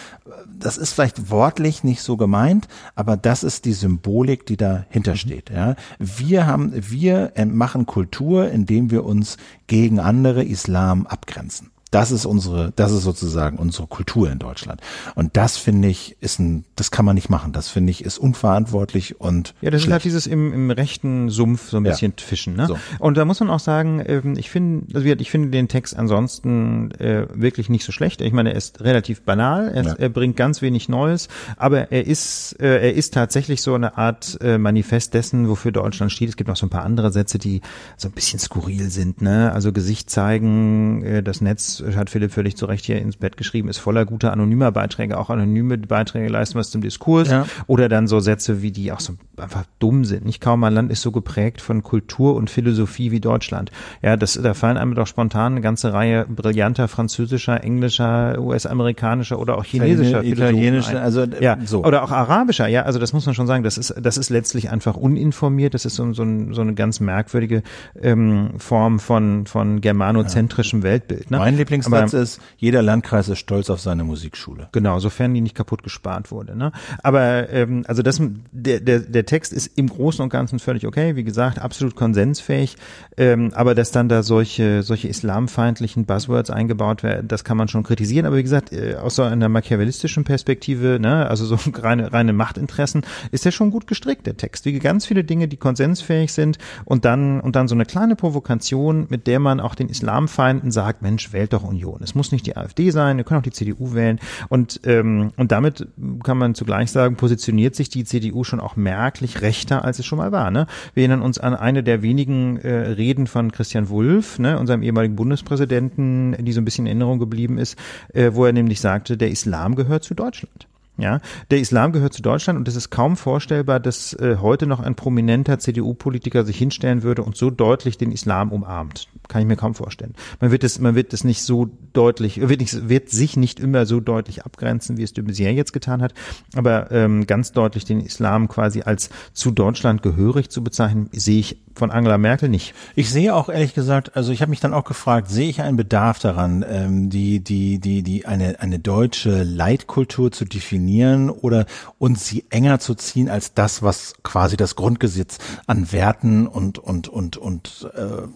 das ist vielleicht wortlich nicht so gemeint, aber das ist die Symbolik, die dahinter steht. Ja, wir haben, wir äh, machen Kultur, indem wir uns gegen andere Islam abgrenzen. Das ist unsere, das ist sozusagen unsere Kultur in Deutschland. Und das finde ich ist ein, das kann man nicht machen. Das finde ich ist unverantwortlich und ja, das schlecht. ist halt dieses im, im rechten Sumpf so ein Ja. bisschen fischen. Ne? So. Und da muss man auch sagen, ähm, ich finde, also ich finde den Text ansonsten äh, wirklich nicht so schlecht. Ich meine, er ist relativ banal, er, Ja. er bringt ganz wenig Neues, aber er ist, äh, er ist tatsächlich so eine Art äh, Manifest dessen, wofür Deutschland steht. Es gibt noch so ein paar andere Sätze, die so ein bisschen skurril sind. Ne? Also Gesicht zeigen, äh, das Netz hat Philipp völlig zu Recht hier ins Bett geschrieben, ist voller guter anonymer Beiträge, auch anonyme Beiträge leisten was zum Diskurs. Ja. Oder dann so Sätze wie die auch so einfach dumm sind. Nicht kaum ein Land ist so geprägt von Kultur und Philosophie wie Deutschland. Ja, das, da fallen einem doch spontan eine ganze Reihe brillanter französischer, englischer, US-amerikanischer oder auch chinesischer Philosophen also ja, so. oder auch arabischer. Ja, also das muss man schon sagen. Das ist, das ist letztlich einfach uninformiert. Das ist so, so, ein, so eine ganz merkwürdige ähm, Form von, von germanozentrischem Weltbild. Ne? Mein Lieblingssatz Aber- ist, jeder Landkreis ist stolz auf seine Musikschule. Genau, sofern die nicht kaputt gespart wurde. Ne? Aber ähm, also das, der, der, der Text ist im Großen und Ganzen völlig okay, wie gesagt, absolut konsensfähig. Ähm, aber dass dann da solche solche islamfeindlichen Buzzwords eingebaut werden, das kann man schon kritisieren. Aber wie gesagt, äh, aus so einer machiavellistischen Perspektive, ne, also so (laughs) reine reine Machtinteressen, ist der schon gut gestrickt der Text. Wie ganz viele Dinge, die konsensfähig sind und dann und dann so eine kleine Provokation, mit der man auch den Islamfeinden sagt, Mensch, wählt doch Union. Es muss nicht die AfD sein, ihr könnt auch die CDU wählen. Und, ähm, und damit kann man zugleich sagen, positioniert sich die CDU schon auch merklich rechter, als es schon mal war. Ne? Wir erinnern uns an eine der wenigen äh, Reden von Christian Wulff, ne, unserem ehemaligen Bundespräsidenten, die so ein bisschen in Erinnerung geblieben ist, äh, wo er nämlich sagte, der Islam gehört zu Deutschland. Ja, der Islam gehört zu Deutschland und es ist kaum vorstellbar, dass äh, heute noch ein prominenter CDU-Politiker sich hinstellen würde und so deutlich den Islam umarmt. Kann ich mir kaum vorstellen. Man wird es, man wird es nicht so deutlich, wird, nicht, wird sich nicht immer so deutlich abgrenzen, wie es de Maizière jetzt getan hat, aber ähm, ganz deutlich den Islam quasi als zu Deutschland gehörig zu bezeichnen, sehe ich von Angela Merkel nicht. Ich sehe auch ehrlich gesagt, also ich habe mich dann auch gefragt, sehe ich einen Bedarf daran, ähm, die die die die eine eine deutsche Leitkultur zu definieren oder uns sie enger zu ziehen als das, was quasi das Grundgesetz an Werten und und und und äh,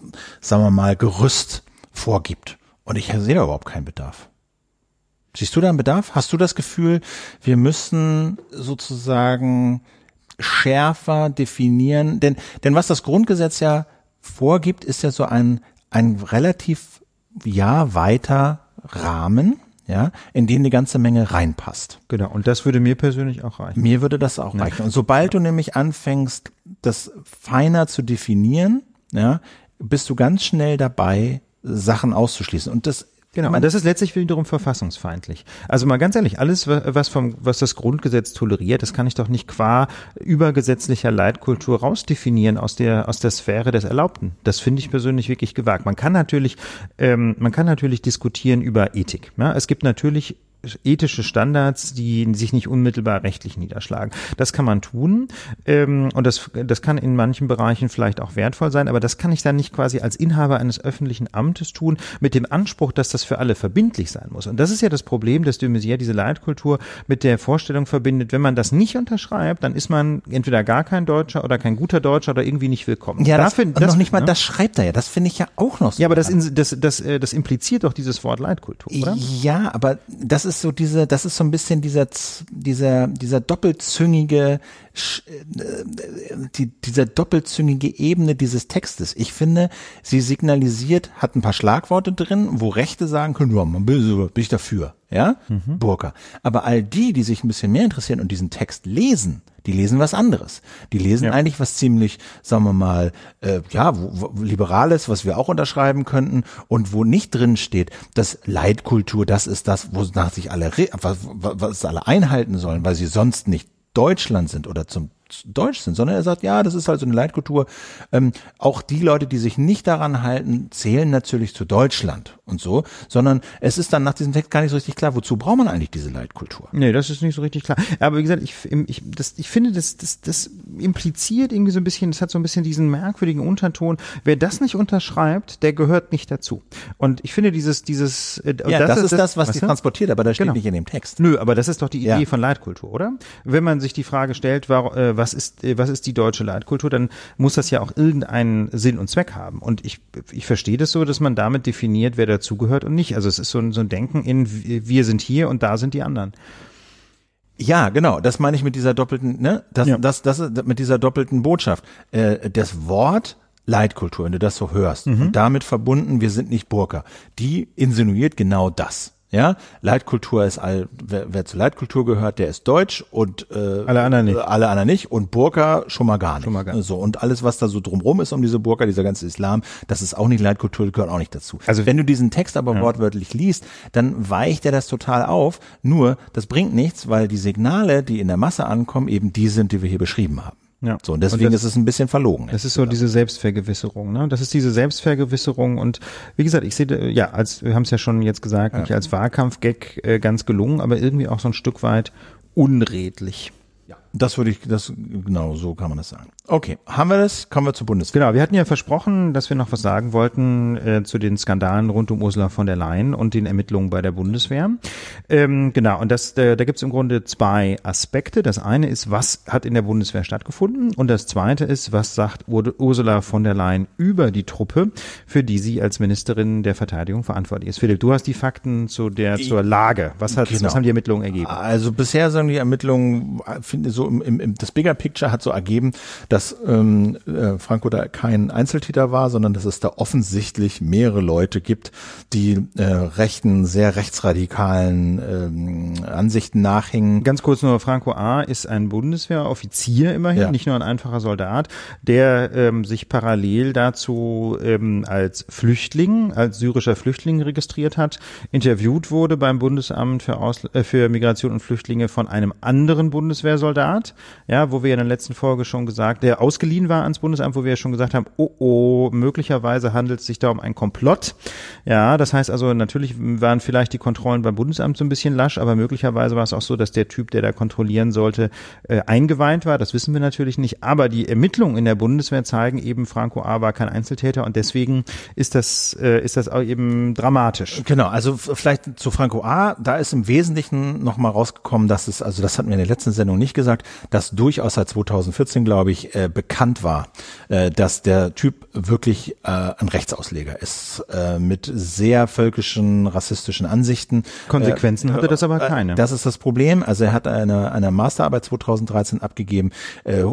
sagen wir mal Gerüst vorgibt. Und ich sehe da überhaupt keinen Bedarf. Siehst du da einen Bedarf? Hast du das Gefühl, wir müssen sozusagen schärfer definieren? Denn, denn was das Grundgesetz ja vorgibt, ist ja so ein, ein relativ, ja, weiter Rahmen, ja, in den eine ganze Menge reinpasst. Genau. Und das würde mir persönlich auch reichen. Mir würde das auch reichen. Und sobald du nämlich anfängst, das feiner zu definieren, ja, bist du ganz schnell dabei, Sachen auszuschließen. Und das Genau, und das ist letztlich wiederum verfassungsfeindlich. Also mal ganz ehrlich, alles, wa- was vom, was das Grundgesetz toleriert, das kann ich doch nicht qua übergesetzlicher Leitkultur rausdefinieren aus der, aus der Sphäre des Erlaubten. Das finde ich persönlich wirklich gewagt. Man kann natürlich, ähm, man kann natürlich diskutieren über Ethik. Ja? Es gibt natürlich ethische Standards, die sich nicht unmittelbar rechtlich niederschlagen. Das kann man tun ähm, und das, das kann in manchen Bereichen vielleicht auch wertvoll sein, aber das kann ich dann nicht quasi als Inhaber eines öffentlichen Amtes tun mit dem Anspruch, dass das für alle verbindlich sein muss. Und das ist ja das Problem, dass de Maizière diese Leitkultur mit der Vorstellung verbindet, wenn man das nicht unterschreibt, dann ist man entweder gar kein Deutscher oder kein guter Deutscher oder irgendwie nicht willkommen. ja, das, Dafür- und noch nicht mal ne? das schreibt er ja. Das finde ich ja auch noch so. Ja, aber das, das, das, äh, das impliziert doch dieses Wort Leitkultur, oder? Ja, aber das ist so diese, das ist so ein bisschen dieser, dieser, dieser doppelzüngige, Sch- äh, die, dieser doppelzüngige Ebene dieses Textes. Ich finde, sie signalisiert, hat ein paar Schlagworte drin, wo Rechte sagen können, ja, man bin ich dafür, ja, Burka. Aber all die, die sich ein bisschen mehr interessieren und diesen Text lesen, die lesen was anderes. Die lesen Ja. eigentlich was ziemlich, sagen wir mal, äh, ja, wo, wo, liberales, was wir auch unterschreiben könnten und wo nicht drin steht, dass Leitkultur, das ist das, wonach sich alle, was, was alle einhalten sollen, weil sie sonst nicht Deutschland sind oder zum Deutsch sind, sondern er sagt, ja, das ist halt so eine Leitkultur. Ähm, auch die Leute, die sich nicht daran halten, zählen natürlich zu Deutschland und so, sondern es ist dann nach diesem Text gar nicht so richtig klar, wozu braucht man eigentlich diese Leitkultur? Nee, das ist nicht so richtig klar. Aber wie gesagt, ich, ich, das, ich finde, das, das, das impliziert irgendwie so ein bisschen, das hat so ein bisschen diesen merkwürdigen Unterton. Wer das nicht unterschreibt, der gehört nicht dazu. Und ich finde dieses, dieses, äh, Ja, das, ist das, was die du? transportiert, aber das steht Genau. nicht in dem Text. Nö, aber das ist doch die Ja. Idee von Leitkultur, oder? Wenn man sich die Frage stellt, war, äh, was ist, äh, was ist die deutsche Leitkultur, dann muss das ja auch irgendeinen Sinn und Zweck haben. Und ich, ich verstehe das so, dass man damit definiert, wer dazugehört und nicht. Also es ist so ein, so ein Denken in, wir sind hier und da sind die anderen. Ja, genau. Das meine ich mit dieser doppelten, ne? Das, ja. das, das, das mit dieser doppelten Botschaft. Äh, das Wort Leitkultur, wenn du das so hörst, mhm. und damit verbunden, wir sind nicht Burka, die insinuiert genau das. Ja, Leitkultur ist all, wer, wer zur Leitkultur gehört, der ist deutsch und äh, alle anderen nicht. Alle anderen nicht und Burka schon mal gar nicht. Schon mal gar nicht. So und alles, was da so drumrum ist um diese Burka, dieser ganze Islam, das ist auch nicht Leitkultur, gehört auch nicht dazu. Also wenn du diesen Text aber ja. wortwörtlich liest, dann weicht er das total auf. Nur das bringt nichts, weil die Signale, die in der Masse ankommen, eben die sind, die wir hier beschrieben haben. Ja. So, und deswegen und das, ist es ein bisschen verlogen. Es ist so diese Selbstvergewisserung, ne? Das ist diese Selbstvergewisserung und wie gesagt, ich sehe, ja, als, wir haben es ja schon jetzt gesagt, ja. nicht als Wahlkampf-Gag äh, ganz gelungen, aber irgendwie auch so ein Stück weit unredlich. Das würde ich, das, genau, so kann man das sagen. Okay, haben wir das? Kommen wir zur Bundeswehr. Genau, wir hatten ja versprochen, dass wir noch was sagen wollten äh, zu den Skandalen rund um Ursula von der Leyen und den Ermittlungen bei der Bundeswehr. Ähm, genau, und das, äh, da gibt es im Grunde zwei Aspekte. Das eine ist, was hat in der Bundeswehr stattgefunden? Und das zweite ist, was sagt Ur Ursula von der Leyen über die Truppe, für die sie als Ministerin der Verteidigung verantwortlich ist? Philipp, du hast die Fakten zu der, zur Lage. Was, hat, genau. was haben die Ermittlungen ergeben? Also bisher sagen die Ermittlungen, finde so im, im, im, das Bigger Picture hat so ergeben, dass ähm, äh, Franco da kein Einzeltäter war, sondern dass es da offensichtlich mehrere Leute gibt, die äh, rechten, sehr rechtsradikalen ähm, Ansichten nachhängen. Ganz kurz nur, Franco A. ist ein Bundeswehroffizier immerhin, ja. nicht nur ein einfacher Soldat, der ähm, sich parallel dazu ähm, als Flüchtling, als syrischer Flüchtling registriert hat, interviewt wurde beim Bundesamt für, Aus äh, für Migration und Flüchtlinge von einem anderen Bundeswehrsoldat Staat, ja, wo wir in der letzten Folge schon gesagt, der ausgeliehen war ans Bundesamt, wo wir schon gesagt haben, oh oh, möglicherweise handelt es sich da um einen Komplott. Ja, das heißt also, natürlich waren vielleicht die Kontrollen beim Bundesamt so ein bisschen lasch, aber möglicherweise war es auch so, dass der Typ, der da kontrollieren sollte, äh, eingeweint war. Das wissen wir natürlich nicht. Aber die Ermittlungen in der Bundeswehr zeigen eben, Franco A. war kein Einzeltäter und deswegen ist das, äh, ist das auch eben dramatisch. Genau, also vielleicht zu Franco A. Da ist im Wesentlichen nochmal rausgekommen, dass es, also das hatten wir in der letzten Sendung nicht gesagt, dass durchaus seit 2014, glaube ich, äh, bekannt war, äh, dass der Typ wirklich äh, ein Rechtsausleger ist, äh, mit sehr völkischen, rassistischen Ansichten. Konsequenzen hatte das aber äh, keine. Das ist das Problem. Also er hat eine, eine Masterarbeit 2013 abgegeben, äh,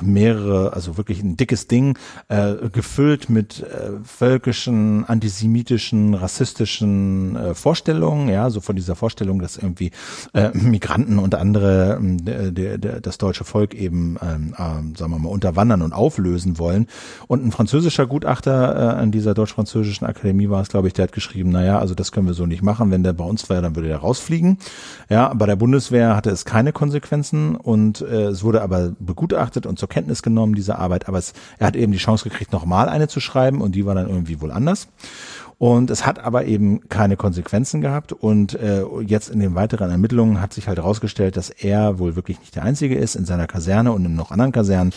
mehrere, also wirklich ein dickes Ding, äh, gefüllt mit äh, völkischen, antisemitischen, rassistischen äh, Vorstellungen, ja, so von dieser Vorstellung, dass irgendwie äh, Migranten und andere äh, der, der, das deutsche Volk eben, ähm, äh, sagen wir mal, unterwandern und auflösen wollen. Und ein französischer Gutachter äh, an dieser deutsch-französischen Akademie war es, glaube ich, der hat geschrieben, naja, also das können wir so nicht machen. Wenn der bei uns wäre, dann würde der rausfliegen. Ja, bei der Bundeswehr hatte es keine Konsequenzen und äh, es wurde aber begutachtet und zur Kenntnis genommen, diese Arbeit. Aber es, er hat eben die Chance gekriegt, nochmal eine zu schreiben und die war dann irgendwie wohl anders. Und es hat aber eben keine Konsequenzen gehabt. Und äh, jetzt in den weiteren Ermittlungen hat sich halt herausgestellt, dass er wohl wirklich nicht der Einzige ist. In seiner Kaserne und in noch anderen Kasernen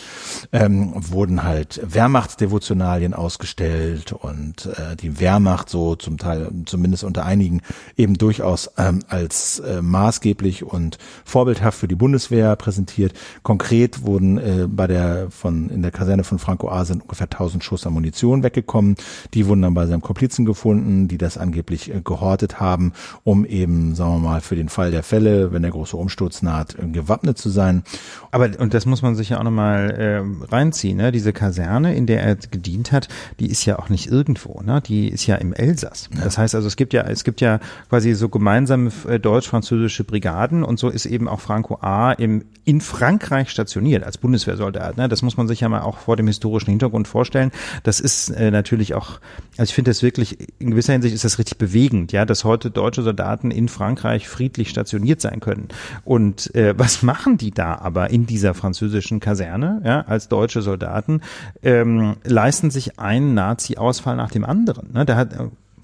ähm, wurden halt Wehrmachtsdevotionalien ausgestellt und äh, die Wehrmacht so zum Teil, zumindest unter einigen, eben durchaus ähm, als äh, maßgeblich und vorbildhaft für die Bundeswehr präsentiert. Konkret wurden äh, bei der von in der Kaserne von Franco A sind ungefähr 1000 Schuss Ammunition weggekommen. Die wurden dann bei seinem Komplizen gefunden, die das angeblich äh, gehortet haben, um eben, sagen wir mal, für den Fall der Fälle, wenn der große Umsturz naht, äh, gewappnet zu sein. Aber, und das muss man sich ja auch nochmal äh, reinziehen, ne? diese Kaserne, in der er gedient hat, die ist ja auch nicht irgendwo, ne? die ist ja im Elsass. Ja. Das heißt also, es gibt ja, es gibt ja quasi so gemeinsame äh, deutsch-französische Brigaden und so ist eben auch Franco A. im, in Frankreich stationiert als Bundeswehrsoldat. Ne? Das muss man sich ja mal auch vor dem historischen Hintergrund vorstellen. Das ist äh, natürlich auch, also ich finde das wirklich in gewisser Hinsicht ist das richtig bewegend, ja, dass heute deutsche Soldaten in Frankreich friedlich stationiert sein können. Und äh, (laughs) was machen die da aber in dieser französischen Kaserne, ja, als deutsche Soldaten, ähm, leisten sich einen Nazi-Ausfall nach dem anderen. Ne? Da hat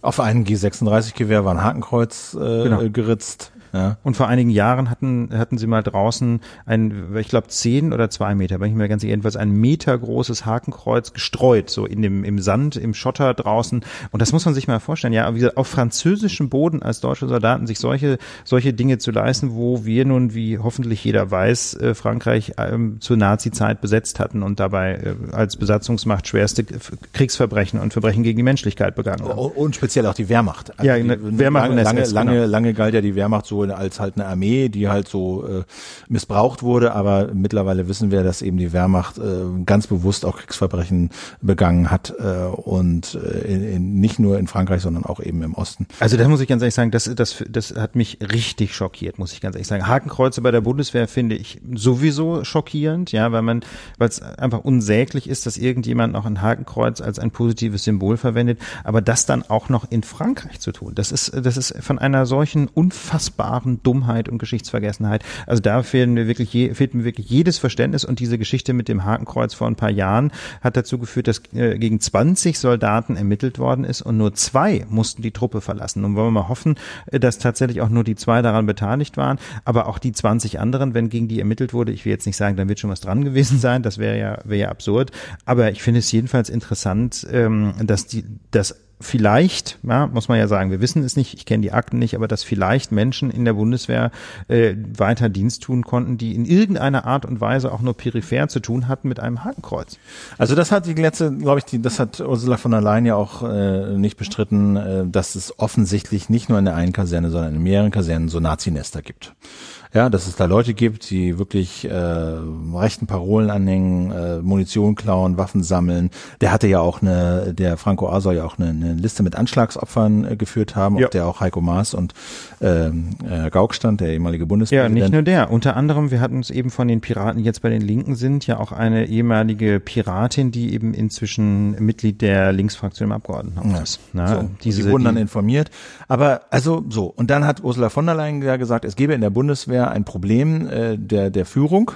auf einem G36-Gewehr war ein Hakenkreuz äh, genau. geritzt. Ja. Und vor einigen Jahren hatten, hatten sie mal draußen ein, ich glaube, zehn oder zwei Meter, wenn ich mir ganz jedenfalls ein Meter großes Hakenkreuz gestreut, so in dem, im Sand, im Schotter draußen. Und das muss man sich mal vorstellen, ja, wie auf französischem Boden als deutsche Soldaten sich solche, solche Dinge zu leisten, wo wir nun, wie hoffentlich jeder weiß, äh, Frankreich ähm, zur Nazi-Zeit besetzt hatten und dabei äh, als Besatzungsmacht schwerste Kriegsverbrechen und Verbrechen gegen die Menschlichkeit begangen haben. Und speziell auch die Wehrmacht. Also ja, die, Wehrmacht lange, lange, lange, genau. lange galt ja die Wehrmacht so als halt eine Armee, die halt so äh, missbraucht wurde, aber mittlerweile wissen wir, dass eben die Wehrmacht äh, ganz bewusst auch Kriegsverbrechen begangen hat äh, und äh, in, in, nicht nur in Frankreich, sondern auch eben im Osten. Also das muss ich ganz ehrlich sagen, das, das, das hat mich richtig schockiert, muss ich ganz ehrlich sagen. Hakenkreuze bei der Bundeswehr finde ich sowieso schockierend, ja, weil man, weil es einfach unsäglich ist, dass irgendjemand noch ein Hakenkreuz als ein positives Symbol verwendet, aber das dann auch noch in Frankreich zu tun, das ist, das ist von einer solchen unfassbaren Dummheit und Geschichtsvergessenheit. Also da fehlen mir wirklich, je, fehlt mir wirklich jedes Verständnis und diese Geschichte mit dem Hakenkreuz vor ein paar Jahren hat dazu geführt, dass äh, gegen 20 Soldaten ermittelt worden ist und nur zwei mussten die Truppe verlassen. Und wollen wir mal hoffen, äh, dass tatsächlich auch nur die zwei daran beteiligt waren, aber auch die 20 anderen, wenn gegen die ermittelt wurde, ich will jetzt nicht sagen, dann wird schon was dran gewesen (laughs) sein, das wäre ja, wäre ja absurd, aber ich finde es jedenfalls interessant, ähm, dass die, dass vielleicht, ja, muss man ja sagen, wir wissen es nicht, ich kenne die Akten nicht, aber dass vielleicht Menschen in der Bundeswehr äh, weiter Dienst tun konnten, die in irgendeiner Art und Weise auch nur peripher zu tun hatten mit einem Hakenkreuz. Also das hat die letzte, glaube ich, die, das hat Ursula von der Leyen ja auch äh, nicht bestritten, äh, dass es offensichtlich nicht nur in der einen Kaserne, sondern in mehreren Kasernen so Nazinester gibt ja, dass es da Leute gibt, die wirklich äh, rechten Parolen anhängen, äh, Munition klauen, Waffen sammeln. Der hatte ja auch eine, der Franco A. soll ja auch eine, eine Liste mit Anschlagsopfern äh, geführt haben, ja. auf der auch Heiko Maas und ähm, äh, Gauck stand, der ehemalige Bundespräsident. Ja, nicht nur der. Unter anderem, wir hatten es eben von den Piraten, die jetzt bei den Linken sind, ja auch eine ehemalige Piratin, die eben inzwischen Mitglied der Linksfraktion im Abgeordnetenhaus ja. ist. Na, so, diese, die wurden dann informiert. Aber also so, und dann hat Ursula von der Leyen ja gesagt, es gebe in der Bundeswehr ja ein Problem äh, der, der Führung.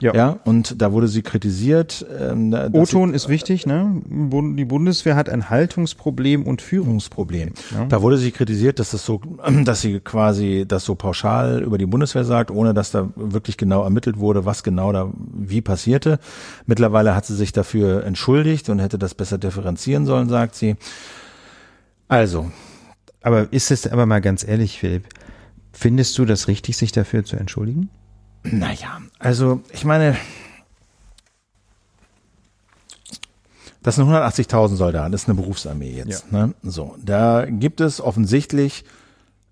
Ja. ja, und da wurde sie kritisiert. Ähm, O-Ton ist wichtig, ne? Die Bundeswehr hat ein Haltungsproblem und Führungsproblem. Ja. Da wurde sie kritisiert, dass das so, (clears throat) dass sie quasi das so pauschal über die Bundeswehr sagt, ohne dass da wirklich genau ermittelt wurde, was genau da wie passierte. Mittlerweile hat sie sich dafür entschuldigt und hätte das besser differenzieren sollen, sagt sie. Also. Aber ist es aber mal ganz ehrlich, Philipp, Findest du das richtig, sich dafür zu entschuldigen? Naja, also ich meine, das sind 180.000 Soldaten, das ist eine Berufsarmee jetzt. Ja. Ne? So, da gibt es offensichtlich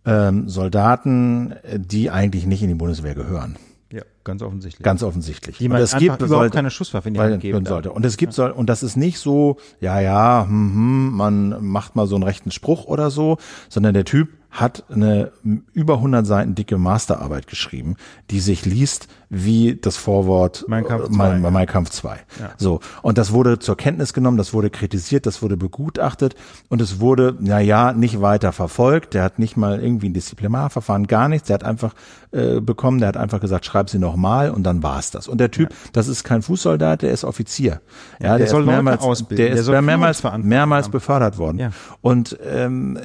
ähm, Soldaten, die eigentlich nicht in die Bundeswehr gehören. Ja, ganz offensichtlich. Ganz offensichtlich. Die man es gibt überhaupt sollte, keine Schusswaffe in die Hand geben sollte. Und es gibt ja. soll, und das ist nicht so, ja, ja, hm, hm, man macht mal so einen rechten Spruch oder so, sondern der Typ hat eine über 100 Seiten dicke Masterarbeit geschrieben, die sich liest wie das Vorwort Mein Kampf 2. Mein, mein Kampf 2. Ja. So. Und das wurde zur Kenntnis genommen, das wurde kritisiert, das wurde begutachtet und es wurde, na ja, nicht weiter verfolgt. Der hat nicht mal irgendwie ein Disziplinarverfahren, gar nichts. Der hat einfach äh, bekommen, der hat einfach gesagt, schreib sie nochmal und dann war's das. Und der Typ, ja. das ist kein Fußsoldat, der ist Offizier. Ja, der, der soll mehrmals, ausbilden. Der, der ist mehrmals, mehrmals befördert worden. Ja. Und ähm,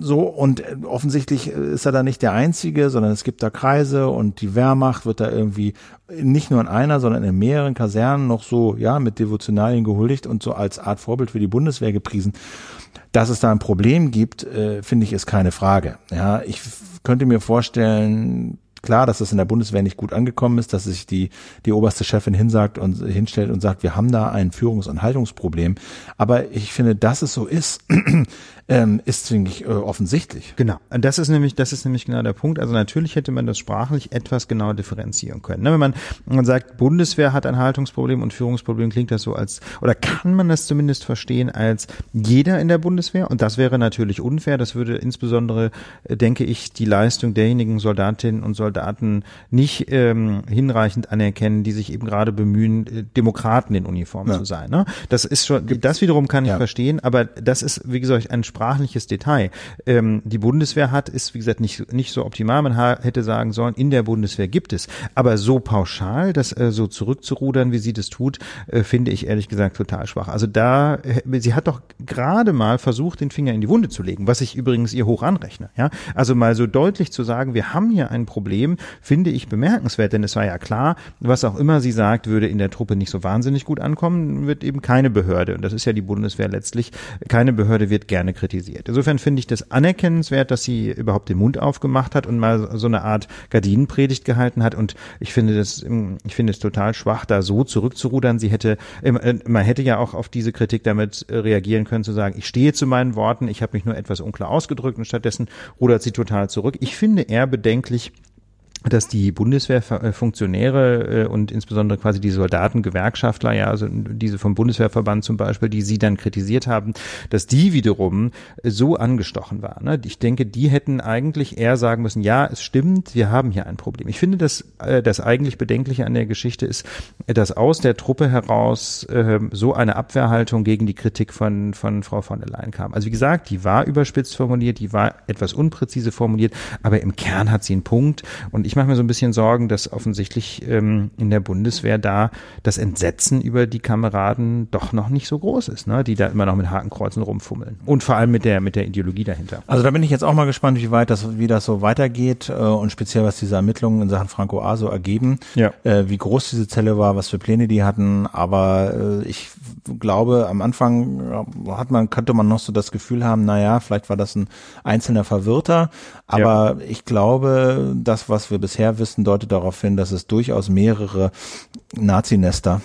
so und offensichtlich ist er da nicht der Einzige, sondern es gibt da Kreise und die Wehrmacht wird da irgendwie nicht nur in einer, sondern in mehreren Kasernen noch so, ja, mit Devotionalien gehuldigt und so als Art Vorbild für die Bundeswehr gepriesen. Dass es da ein Problem gibt, äh, finde ich, ist keine Frage. Ja, ich könnte mir vorstellen, klar, dass das in der Bundeswehr nicht gut angekommen ist, dass sich die, die oberste Chefin hinsagt und hinstellt und sagt, wir haben da ein Führungs- und Haltungsproblem. Aber ich finde, dass es so ist, (clears throat) ähm, ist, finde ich, äh, offensichtlich. Genau. Und das ist nämlich, das ist nämlich genau der Punkt. Also natürlich hätte man das sprachlich etwas genauer differenzieren können. Ne? Wenn man, wenn man sagt, Bundeswehr hat ein Haltungsproblem und Führungsproblem, klingt das so als, oder kann man das zumindest verstehen als jeder in der Bundeswehr? Und das wäre natürlich unfair. Das würde insbesondere, äh, denke ich, die Leistung derjenigen Soldatinnen und Soldaten nicht ähm, hinreichend anerkennen, die sich eben gerade bemühen, äh, Demokraten in Uniform ja. zu sein. Ne? Das ist schon, das wiederum kann ich ja. verstehen, aber das ist, wie gesagt, ein sprachliches Detail. Ähm, die Bundeswehr hat, ist, wie gesagt, nicht, nicht so optimal. Man hätte sagen sollen, in der Bundeswehr gibt es. Aber so pauschal, das äh, so zurückzurudern, wie sie das tut, äh, finde ich ehrlich gesagt total schwach. Also da, äh, sie hat doch gerade mal versucht, den Finger in die Wunde zu legen, was ich übrigens ihr hoch anrechne. Ja? Also mal so deutlich zu sagen, wir haben hier ein Problem, finde ich bemerkenswert, denn es war ja klar, was auch immer sie sagt, würde in der Truppe nicht so wahnsinnig gut ankommen, wird eben keine Behörde, und das ist ja die Bundeswehr letztlich, keine Behörde wird gerne kritisiert. Insofern finde ich das anerkennenswert, dass sie überhaupt den Mund aufgemacht hat und mal so eine Art Gardinenpredigt gehalten hat und ich finde das, ich finde es total schwach, da so zurückzurudern. Sie hätte, äh, man hätte ja auch auf diese Kritik damit reagieren können, zu sagen, ich stehe zu meinen Worten, ich habe mich nur etwas unklar ausgedrückt und stattdessen rudert sie total zurück. Ich finde eher bedenklich, dass die Bundeswehrfunktionäre äh, und insbesondere quasi die Soldatengewerkschaftler, ja, also diese vom Bundeswehrverband zum Beispiel, die sie dann kritisiert haben, dass die wiederum so angestochen waren. Ne? Ich denke, die hätten eigentlich eher sagen müssen, ja, es stimmt, wir haben hier ein Problem. Ich finde, dass äh, das eigentlich Bedenkliche an der Geschichte ist, dass aus der Truppe heraus äh, so eine Abwehrhaltung gegen die Kritik von, von Frau von der Leyen kam. Also wie gesagt, die war überspitzt formuliert, die war etwas unpräzise formuliert, aber im Kern hat sie einen Punkt und ich ich mache mir so ein bisschen Sorgen, dass offensichtlich ähm, in der Bundeswehr da das Entsetzen über die Kameraden doch noch nicht so groß ist, ne? die da immer noch mit Hakenkreuzen rumfummeln. Und vor allem mit der, mit der Ideologie dahinter. Also da bin ich jetzt auch mal gespannt, wie weit das, wie das so weitergeht äh, und speziell was diese Ermittlungen in Sachen Franco A so ergeben, ja. äh, wie groß diese Zelle war, was für Pläne die hatten. Aber äh, ich glaube, am Anfang hat man, könnte man noch so das Gefühl haben, na ja, vielleicht war das ein einzelner Verwirrter. Aber ja. ich glaube, das, was wir bisher wissen, deutet darauf hin, dass es durchaus mehrere Nazi-Nester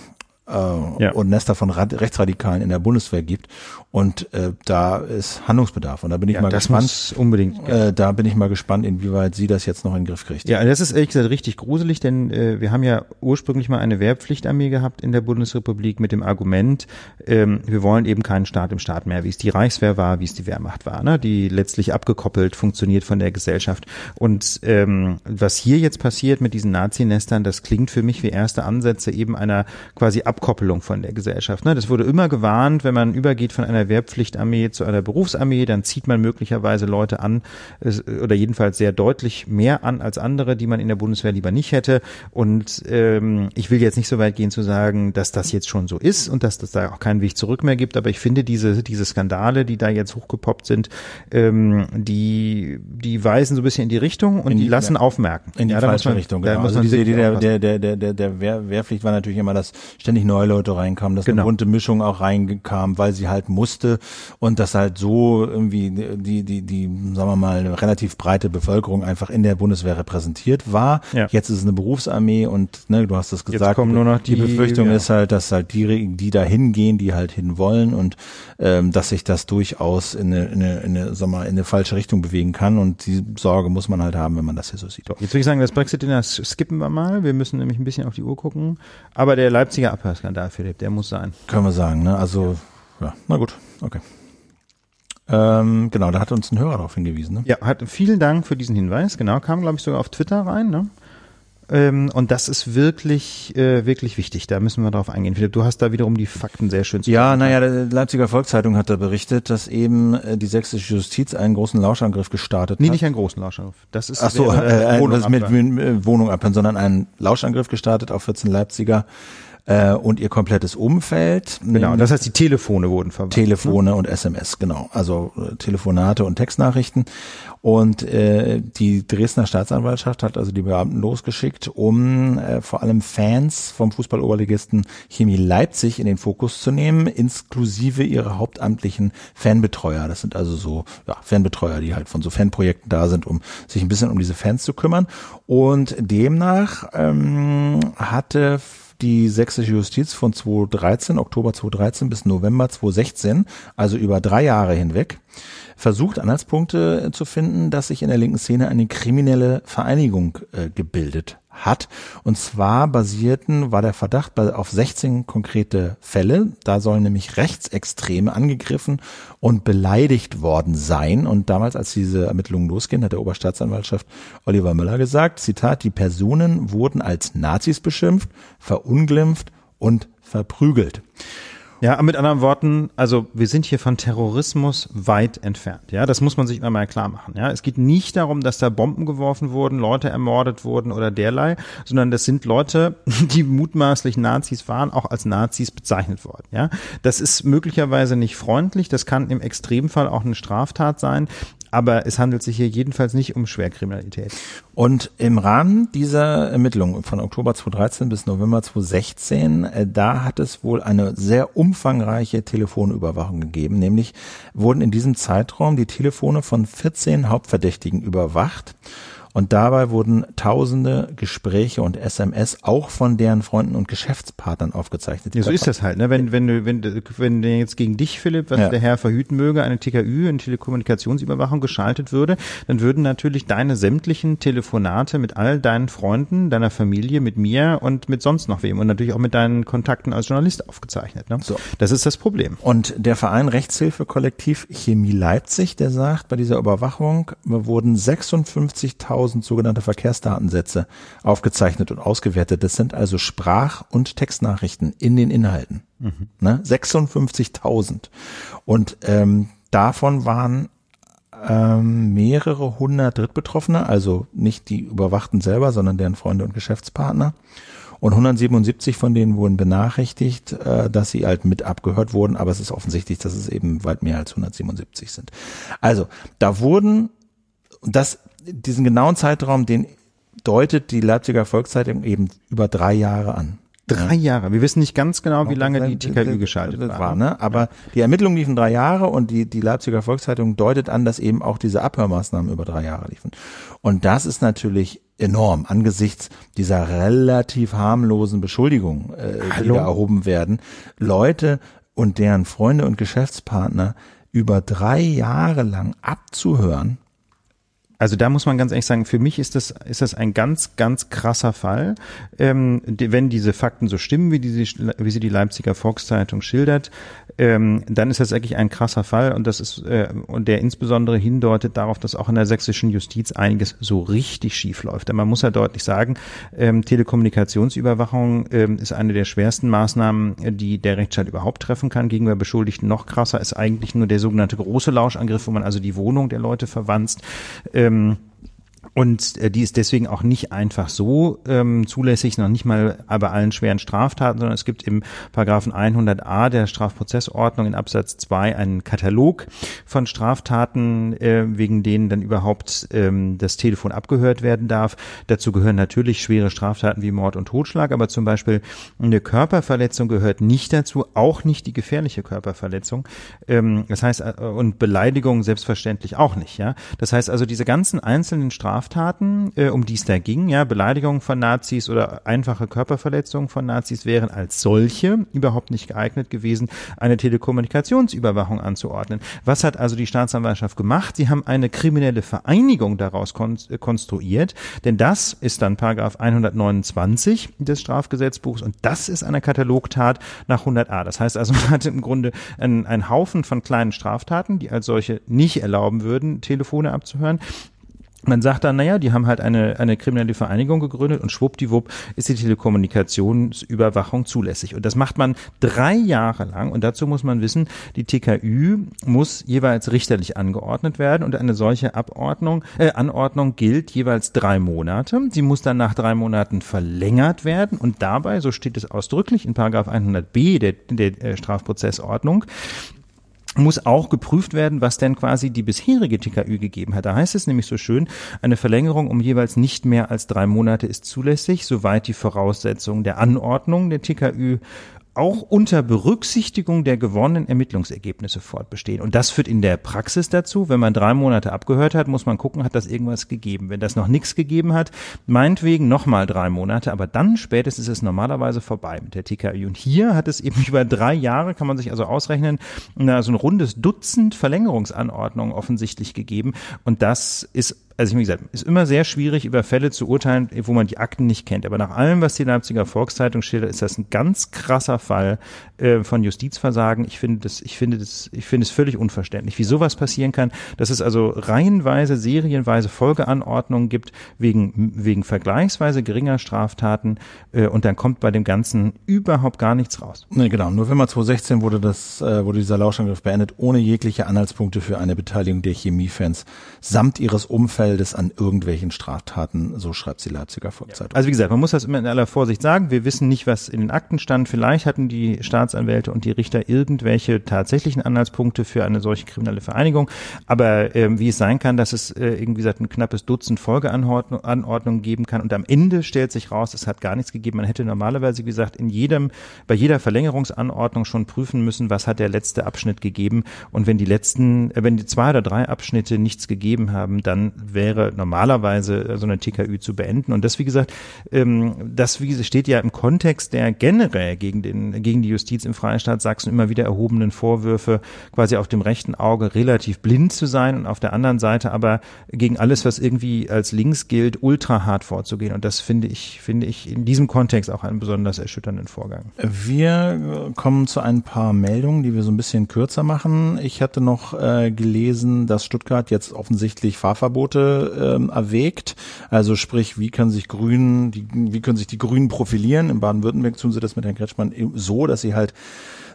äh, ja. und Nester von Rad Rechtsradikalen in der Bundeswehr gibt. Und äh, da ist Handlungsbedarf. Und da bin ich ja, mal gespannt. unbedingt. Äh, da bin ich mal gespannt, inwieweit sie das jetzt noch in den Griff kriegt. Ja, das ist ehrlich gesagt richtig gruselig, denn äh, wir haben ja ursprünglich mal eine Wehrpflichtarmee gehabt in der Bundesrepublik mit dem Argument, ähm, wir wollen eben keinen Staat im Staat mehr, wie es die Reichswehr war, wie es die Wehrmacht war, ne? die letztlich abgekoppelt funktioniert von der Gesellschaft. Und ähm, was hier jetzt passiert mit diesen Nazi-Nestern, das klingt für mich wie erste Ansätze eben einer quasi Abkoppelung von der Gesellschaft. Ne? Das wurde immer gewarnt, wenn man übergeht von einer Wehrpflichtarmee zu einer Berufsarmee, dann zieht man möglicherweise Leute an oder jedenfalls sehr deutlich mehr an als andere, die man in der Bundeswehr lieber nicht hätte. Und ähm, ich will jetzt nicht so weit gehen zu sagen, dass das jetzt schon so ist und dass das da auch keinen Weg zurück mehr gibt. Aber ich finde diese diese Skandale, die da jetzt hochgepoppt sind, ähm, die die weisen so ein bisschen in die Richtung und die, die, lassen ja, aufmerken. In die ja, falsche man, Richtung. Genau. also diese, die, der, der, der, der, der, der Wehr, Wehrpflicht war natürlich immer, dass ständig neue Leute reinkamen, dass genau. eine bunte Mischung auch reinkam, weil sie halt muss musste und dass halt so irgendwie die, die, die, sagen wir mal, relativ breite Bevölkerung einfach in der Bundeswehr repräsentiert war. Ja. Jetzt ist es eine Berufsarmee und ne, du hast es gesagt, Jetzt kommen nur noch die, die Befürchtung ja. ist halt, dass halt die, die da hingehen, die halt hin wollen und ähm, dass sich das durchaus in eine, in eine, in eine, sag mal, in eine falsche Richtung bewegen kann und die Sorge muss man halt haben, wenn man das hier so sieht. Jetzt würde ich sagen, das Brexit-Dinner skippen wir mal. Wir müssen nämlich ein bisschen auf die Uhr gucken. Aber der Leipziger Abhörskandal, Philipp, der muss sein. Können wir sagen, ne? Also ja, na gut, okay. Ähm, genau, da hat uns ein Hörer darauf hingewiesen. Ne? Ja, hat, vielen Dank für diesen Hinweis. Genau, kam, glaube ich, sogar auf Twitter rein. Ne? Ähm, und das ist wirklich, äh, wirklich wichtig. Da müssen wir darauf eingehen. Philipp, du hast da wiederum die Fakten sehr schön zu Ja, naja, die Leipziger Volkszeitung hat da berichtet, dass eben äh, die sächsische Justiz einen großen Lauschangriff gestartet nee, hat. Nee, nicht einen großen Lauschangriff. Das ist Ach so, äh, äh, Wohnung mit, mit Wohnung abhören, sondern einen Lauschangriff gestartet auf 14 Leipziger äh, und ihr komplettes Umfeld. Genau, das heißt, die Telefone wurden verwandt. Telefone und SMS, genau. Also äh, Telefonate und Textnachrichten. Und äh, die Dresdner Staatsanwaltschaft hat also die Beamten losgeschickt, um äh, vor allem Fans vom Fußballoberligisten Chemie Leipzig in den Fokus zu nehmen, inklusive ihrer hauptamtlichen Fanbetreuer. Das sind also so ja, Fanbetreuer, die halt von so Fanprojekten da sind, um sich ein bisschen um diese Fans zu kümmern. Und demnach ähm, hatte die sächsische Justiz von 2013, Oktober 2013 bis November 2016, also über drei Jahre hinweg, versucht Anhaltspunkte zu finden, dass sich in der linken Szene eine kriminelle Vereinigung äh, gebildet hat. Und zwar basierten, war der Verdacht auf 16 konkrete Fälle. Da sollen nämlich Rechtsextreme angegriffen und beleidigt worden sein. Und damals, als diese Ermittlungen losgehen, hat der Oberstaatsanwaltschaft Oliver Müller gesagt, Zitat, die Personen wurden als Nazis beschimpft, verunglimpft und verprügelt. Ja, mit anderen Worten, also wir sind hier von Terrorismus weit entfernt. Ja, das muss man sich immer mal klar machen. Ja, es geht nicht darum, dass da Bomben geworfen wurden, Leute ermordet wurden oder derlei, sondern das sind Leute, (laughs) die mutmaßlich Nazis waren, auch als Nazis bezeichnet worden. Ja, das ist möglicherweise nicht freundlich. Das kann im Extremfall auch eine Straftat sein. Aber es handelt sich hier jedenfalls nicht um Schwerkriminalität. Und im Rahmen dieser Ermittlungen von Oktober 2013 bis November 2016, äh, da hat es wohl eine sehr umfangreiche Telefonüberwachung gegeben. Nämlich wurden in diesem Zeitraum die Telefone von 14 Hauptverdächtigen überwacht. Und dabei wurden tausende Gespräche und SMS auch von deren Freunden und Geschäftspartnern aufgezeichnet. Ja, so ist das halt. Ne? Wenn, wenn, du, wenn, wenn jetzt gegen dich, Philipp, was ja. der Herr verhüten möge, eine TKÜ, eine Telekommunikationsüberwachung geschaltet würde, dann würden natürlich deine sämtlichen Telefonate mit all deinen Freunden, deiner Familie, mit mir und mit sonst noch wem und natürlich auch mit deinen Kontakten als Journalist aufgezeichnet. Ne? So. Das ist das Problem. Und der Verein Rechtshilfe Kollektiv Chemie Leipzig, der sagt, bei dieser Überwachung wurden 56.000 5000 sogenannte Verkehrsdatensätze aufgezeichnet und ausgewertet. Das sind also Sprach- und Textnachrichten in den Inhalten. Mhm. Ne? 56.000. Und ähm, davon waren ähm, mehrere hundert Drittbetroffene, also nicht die Überwachten selber, sondern deren Freunde und Geschäftspartner. Und 177 von denen wurden benachrichtigt, äh, dass sie halt mit abgehört wurden, aber es ist offensichtlich, dass es eben weit mehr als 177 sind. Also da wurden, das diesen genauen Zeitraum, den deutet die Leipziger Volkszeitung eben über drei Jahre an. Drei Jahre. Wir wissen nicht ganz genau, wie lange die TKÜ geschaltet war. war ne? Aber die Ermittlungen liefen drei Jahre und die, die Leipziger Volkszeitung deutet an, dass eben auch diese Abhörmaßnahmen über drei Jahre liefen. Und das ist natürlich enorm angesichts dieser relativ harmlosen Beschuldigungen, äh, die da erhoben werden. Leute und deren Freunde und Geschäftspartner über drei Jahre lang abzuhören, also da muss man ganz ehrlich sagen, für mich ist das, ist das ein ganz, ganz krasser Fall. Ähm, wenn diese Fakten so stimmen, wie, die, wie sie die Leipziger Volkszeitung schildert, ähm, dann ist das eigentlich ein krasser Fall und das ist, äh, und der insbesondere hindeutet darauf, dass auch in der sächsischen Justiz einiges so richtig schief läuft. Denn man muss ja deutlich sagen, ähm, Telekommunikationsüberwachung ähm, ist eine der schwersten Maßnahmen, die der Rechtsstaat überhaupt treffen kann gegenüber Beschuldigten. Noch krasser ist eigentlich nur der sogenannte große Lauschangriff, wo man also die Wohnung der Leute verwanzt. Ähm, und äh, die ist deswegen auch nicht einfach so ähm, zulässig, noch nicht mal bei allen schweren Straftaten, sondern es gibt im Paragraphen 100a der Strafprozessordnung in Absatz 2 einen Katalog von Straftaten, äh, wegen denen dann überhaupt ähm, das Telefon abgehört werden darf. Dazu gehören natürlich schwere Straftaten wie Mord und Totschlag, aber zum Beispiel eine Körperverletzung gehört nicht dazu, auch nicht die gefährliche Körperverletzung. Ähm, das heißt, äh, und Beleidigung selbstverständlich auch nicht. Ja, Das heißt also, diese ganzen einzelnen Straftaten Straftaten, äh, um die es da ging, ja, Beleidigung von Nazis oder einfache Körperverletzungen von Nazis wären als solche überhaupt nicht geeignet gewesen, eine Telekommunikationsüberwachung anzuordnen. Was hat also die Staatsanwaltschaft gemacht? Sie haben eine kriminelle Vereinigung daraus kon äh, konstruiert, denn das ist dann Paragraph 129 des Strafgesetzbuchs und das ist eine Katalogtat nach 100a. Das heißt also, (laughs) man hat im Grunde einen, einen Haufen von kleinen Straftaten, die als solche nicht erlauben würden, Telefone abzuhören man sagt dann, naja, die haben halt eine, eine kriminelle Vereinigung gegründet und schwuppdiwupp ist die Telekommunikationsüberwachung zulässig. Und das macht man drei Jahre lang. Und dazu muss man wissen, die TKÜ muss jeweils richterlich angeordnet werden und eine solche Abordnung, äh, Anordnung gilt jeweils drei Monate. Sie muss dann nach drei Monaten verlängert werden und dabei, so steht es ausdrücklich in Paragraph 100b der, der äh, Strafprozessordnung, muss auch geprüft werden, was denn quasi die bisherige TKÜ gegeben hat. Da heißt es nämlich so schön, eine Verlängerung um jeweils nicht mehr als drei Monate ist zulässig, soweit die Voraussetzungen der Anordnung der TKÜ auch unter Berücksichtigung der gewonnenen Ermittlungsergebnisse fortbestehen. Und das führt in der Praxis dazu, wenn man drei Monate abgehört hat, muss man gucken, hat das irgendwas gegeben. Wenn das noch nichts gegeben hat, meinetwegen nochmal drei Monate, aber dann spätestens ist es normalerweise vorbei mit der TKI. Und hier hat es eben (laughs) über drei Jahre, kann man sich also ausrechnen, so ein rundes Dutzend Verlängerungsanordnungen offensichtlich gegeben. Und das ist also wie gesagt, ist immer sehr schwierig, über Fälle zu urteilen, wo man die Akten nicht kennt. Aber nach allem, was die Leipziger Volkszeitung schildert, ist das ein ganz krasser Fall äh, von Justizversagen. Ich finde das, ich finde das, ich finde es völlig unverständlich, wie sowas passieren kann, dass es also reihenweise, serienweise Folgeanordnungen gibt wegen, wegen vergleichsweise geringer Straftaten äh, und dann kommt bei dem Ganzen überhaupt gar nichts raus. Nee, genau. November 2016 wurde das, äh, wurde dieser Lauschangriff beendet, ohne jegliche Anhaltspunkte für eine Beteiligung der Chemiefans samt ihres Umfeldes an irgendwelchen Straftaten, so schreibt sie Leipziger Volkszeitung. Also wie gesagt, man muss das immer in aller Vorsicht sagen. Wir wissen nicht, was in den Akten stand. Vielleicht hatten die Staatsanwälte und die Richter irgendwelche tatsächlichen Anhaltspunkte für eine solche kriminelle Vereinigung. Aber ähm, wie es sein kann, dass es äh, irgendwie seit ein knappes Dutzend Folgeanordnungen geben kann und am Ende stellt sich raus, es hat gar nichts gegeben. Man hätte normalerweise, gesagt, in jedem, bei jeder Verlängerungsanordnung schon prüfen müssen, was hat der letzte Abschnitt gegeben. Und wenn die letzten, äh, wenn die zwei oder drei Abschnitte nichts gegeben haben, dann wäre normalerweise so eine TKÜ zu beenden. Und das, wie gesagt, ähm, das steht ja im Kontext der generell gegen den, gegen die Justiz im Freistaat Sachsen immer wieder erhobenen Vorwürfe, quasi auf dem rechten Auge relativ blind zu sein und auf der anderen Seite aber gegen alles, was irgendwie als links gilt, ultra hart vorzugehen. Und das finde ich, finde ich in diesem Kontext auch einen besonders erschütternden Vorgang. Wir kommen zu ein paar Meldungen, die wir so ein bisschen kürzer machen. Ich hatte noch äh, gelesen, dass Stuttgart jetzt offensichtlich Fahrverbote ähm, erwägt. Also sprich, wie können sich Grünen, wie können sich die Grünen profilieren? In Baden-Württemberg tun sie das mit Herrn Kretschmann so, dass sie halt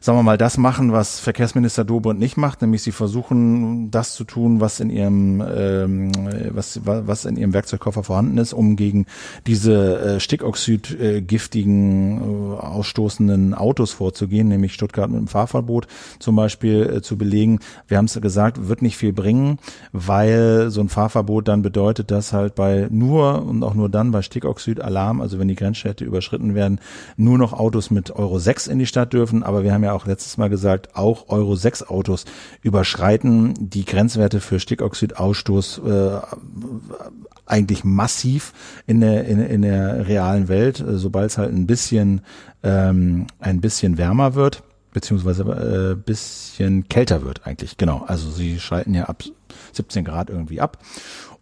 sagen wir mal, das machen, was Verkehrsminister Dobrindt nicht macht, nämlich sie versuchen, das zu tun, was in ihrem, ähm, was, was in ihrem Werkzeugkoffer vorhanden ist, um gegen diese äh, Stickoxid-giftigen, äh, ausstoßenden Autos vorzugehen, nämlich Stuttgart mit dem Fahrverbot zum Beispiel äh, zu belegen. Wir haben es gesagt, wird nicht viel bringen, weil so ein Fahrverbot dann bedeutet, dass halt bei nur und auch nur dann bei Stickoxid-Alarm, also wenn die Grenzstädte überschritten werden, nur noch Autos mit Euro 6 in die Stadt dürfen, aber wir haben ja auch letztes Mal gesagt, auch Euro 6 Autos überschreiten die Grenzwerte für Stickoxidausstoß äh, eigentlich massiv in der, in, in der realen Welt, äh, sobald es halt ein bisschen, ähm, ein bisschen wärmer wird beziehungsweise äh, bisschen kälter wird eigentlich, genau. Also sie schalten ja ab 17 Grad irgendwie ab.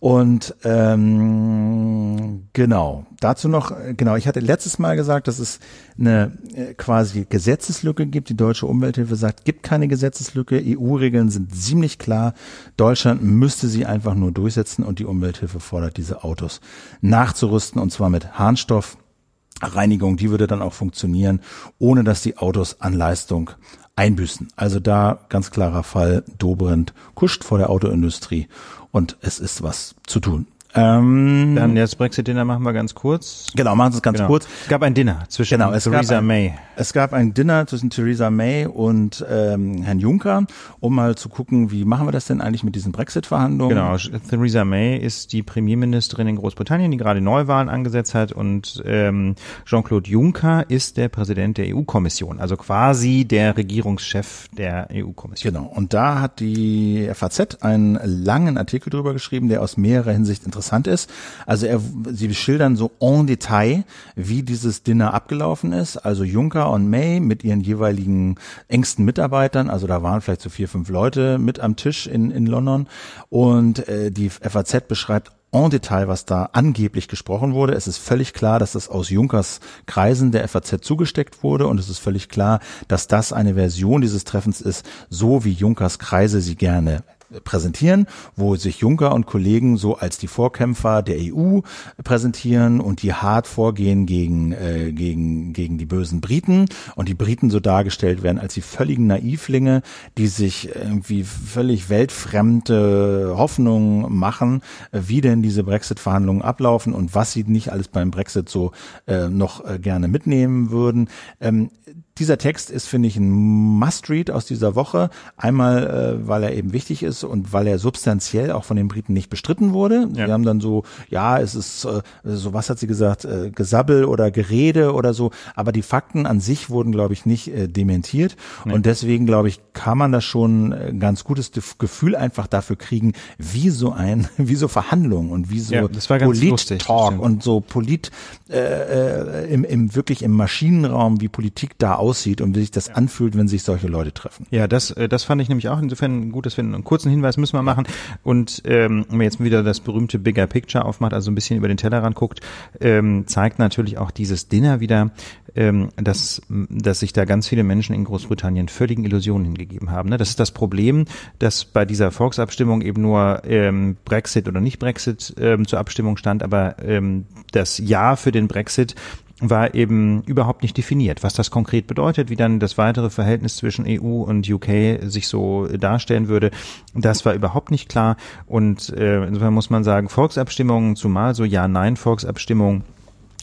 Und ähm, genau, dazu noch, genau, ich hatte letztes Mal gesagt, dass es eine äh, quasi Gesetzeslücke gibt. Die deutsche Umwelthilfe sagt, gibt keine Gesetzeslücke. EU-Regeln sind ziemlich klar. Deutschland müsste sie einfach nur durchsetzen und die Umwelthilfe fordert, diese Autos nachzurüsten und zwar mit Harnstoff. Reinigung, die würde dann auch funktionieren, ohne dass die Autos an Leistung einbüßen. Also da ganz klarer Fall, Dobrindt kuscht vor der Autoindustrie und es ist was zu tun. Ähm, Dann das Brexit-Dinner machen wir ganz kurz. Genau, machen Sie es ganz genau. kurz. Es gab ein Dinner zwischen genau, Theresa ein, May. Es gab ein Dinner zwischen Theresa May und ähm, Herrn Juncker, um mal zu gucken, wie machen wir das denn eigentlich mit diesen Brexit-Verhandlungen. Genau, Theresa May ist die Premierministerin in Großbritannien, die gerade Neuwahlen angesetzt hat und ähm, Jean-Claude Juncker ist der Präsident der EU-Kommission, also quasi der Regierungschef der EU-Kommission. Genau, und da hat die FAZ einen langen Artikel drüber geschrieben, der aus mehrerer Hinsicht interessant interessant ist. Also er, sie schildern so en Detail, wie dieses Dinner abgelaufen ist. Also Juncker und May mit ihren jeweiligen engsten Mitarbeitern. Also da waren vielleicht so vier, fünf Leute mit am Tisch in, in London. Und äh, die FAZ beschreibt en Detail, was da angeblich gesprochen wurde. Es ist völlig klar, dass das aus Junkers Kreisen der FAZ zugesteckt wurde und es ist völlig klar, dass das eine Version dieses Treffens ist, so wie Junkers Kreise sie gerne präsentieren, wo sich Juncker und Kollegen so als die Vorkämpfer der EU präsentieren und die hart vorgehen gegen, äh, gegen, gegen die bösen Briten und die Briten so dargestellt werden als die völligen Naivlinge, die sich irgendwie völlig weltfremde Hoffnungen machen, wie denn diese Brexit-Verhandlungen ablaufen und was sie nicht alles beim Brexit so äh, noch äh, gerne mitnehmen würden. Ähm, dieser Text ist, finde ich, ein Must-Read aus dieser Woche. Einmal, äh, weil er eben wichtig ist und weil er substanziell auch von den Briten nicht bestritten wurde. Ja. Sie haben dann so, ja, es ist äh, so, was hat sie gesagt, äh, Gesabbel oder Gerede oder so. Aber die Fakten an sich wurden, glaube ich, nicht äh, dementiert. Nee. Und deswegen, glaube ich, kann man da schon ein ganz gutes Gefühl einfach dafür kriegen, wie so ein, (laughs) wie so Verhandlungen und wie so ja, Polit-Talk und so Polit, äh, äh, im, im wirklich im Maschinenraum, wie Politik da aussieht und wie sich das anfühlt, wenn sich solche Leute treffen. Ja, das, äh, das fand ich nämlich auch insofern gut, dass wir einen kurzen Hinweis müssen wir machen. Und ähm, wenn man jetzt wieder das berühmte Bigger Picture aufmacht, also ein bisschen über den Tellerrand guckt, ähm, zeigt natürlich auch dieses Dinner wieder, ähm, dass, dass sich da ganz viele Menschen in Großbritannien völligen Illusionen hingegeben haben. Ne? Das ist das Problem, dass bei dieser Volksabstimmung eben nur ähm, Brexit oder nicht Brexit ähm, zur Abstimmung stand, aber ähm, das Ja für den Brexit war eben überhaupt nicht definiert, was das konkret bedeutet, wie dann das weitere Verhältnis zwischen EU und UK sich so darstellen würde. Das war überhaupt nicht klar. Und äh, insofern muss man sagen, Volksabstimmungen, zumal so Ja-Nein-Volksabstimmungen,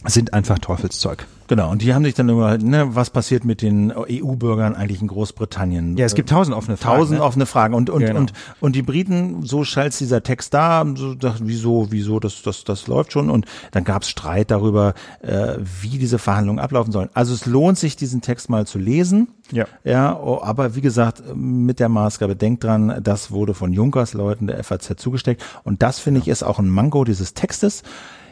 sind einfach Teufelszeug. Genau, und die haben sich dann immer, ne, was passiert mit den EU-Bürgern eigentlich in Großbritannien? Ja, es gibt tausend offene Fragen. Tausend ne? offene Fragen. Und, und, genau. und, und die Briten, so schallt dieser Text da, so, wieso, wieso, das, das, das läuft schon. Und dann gab es Streit darüber, äh, wie diese Verhandlungen ablaufen sollen. Also es lohnt sich, diesen Text mal zu lesen. Ja. Ja, oh, aber wie gesagt, mit der Maßgabe, denkt dran, das wurde von Junkers Leuten der FAZ zugesteckt. Und das finde ja. ich ist auch ein Mango dieses Textes.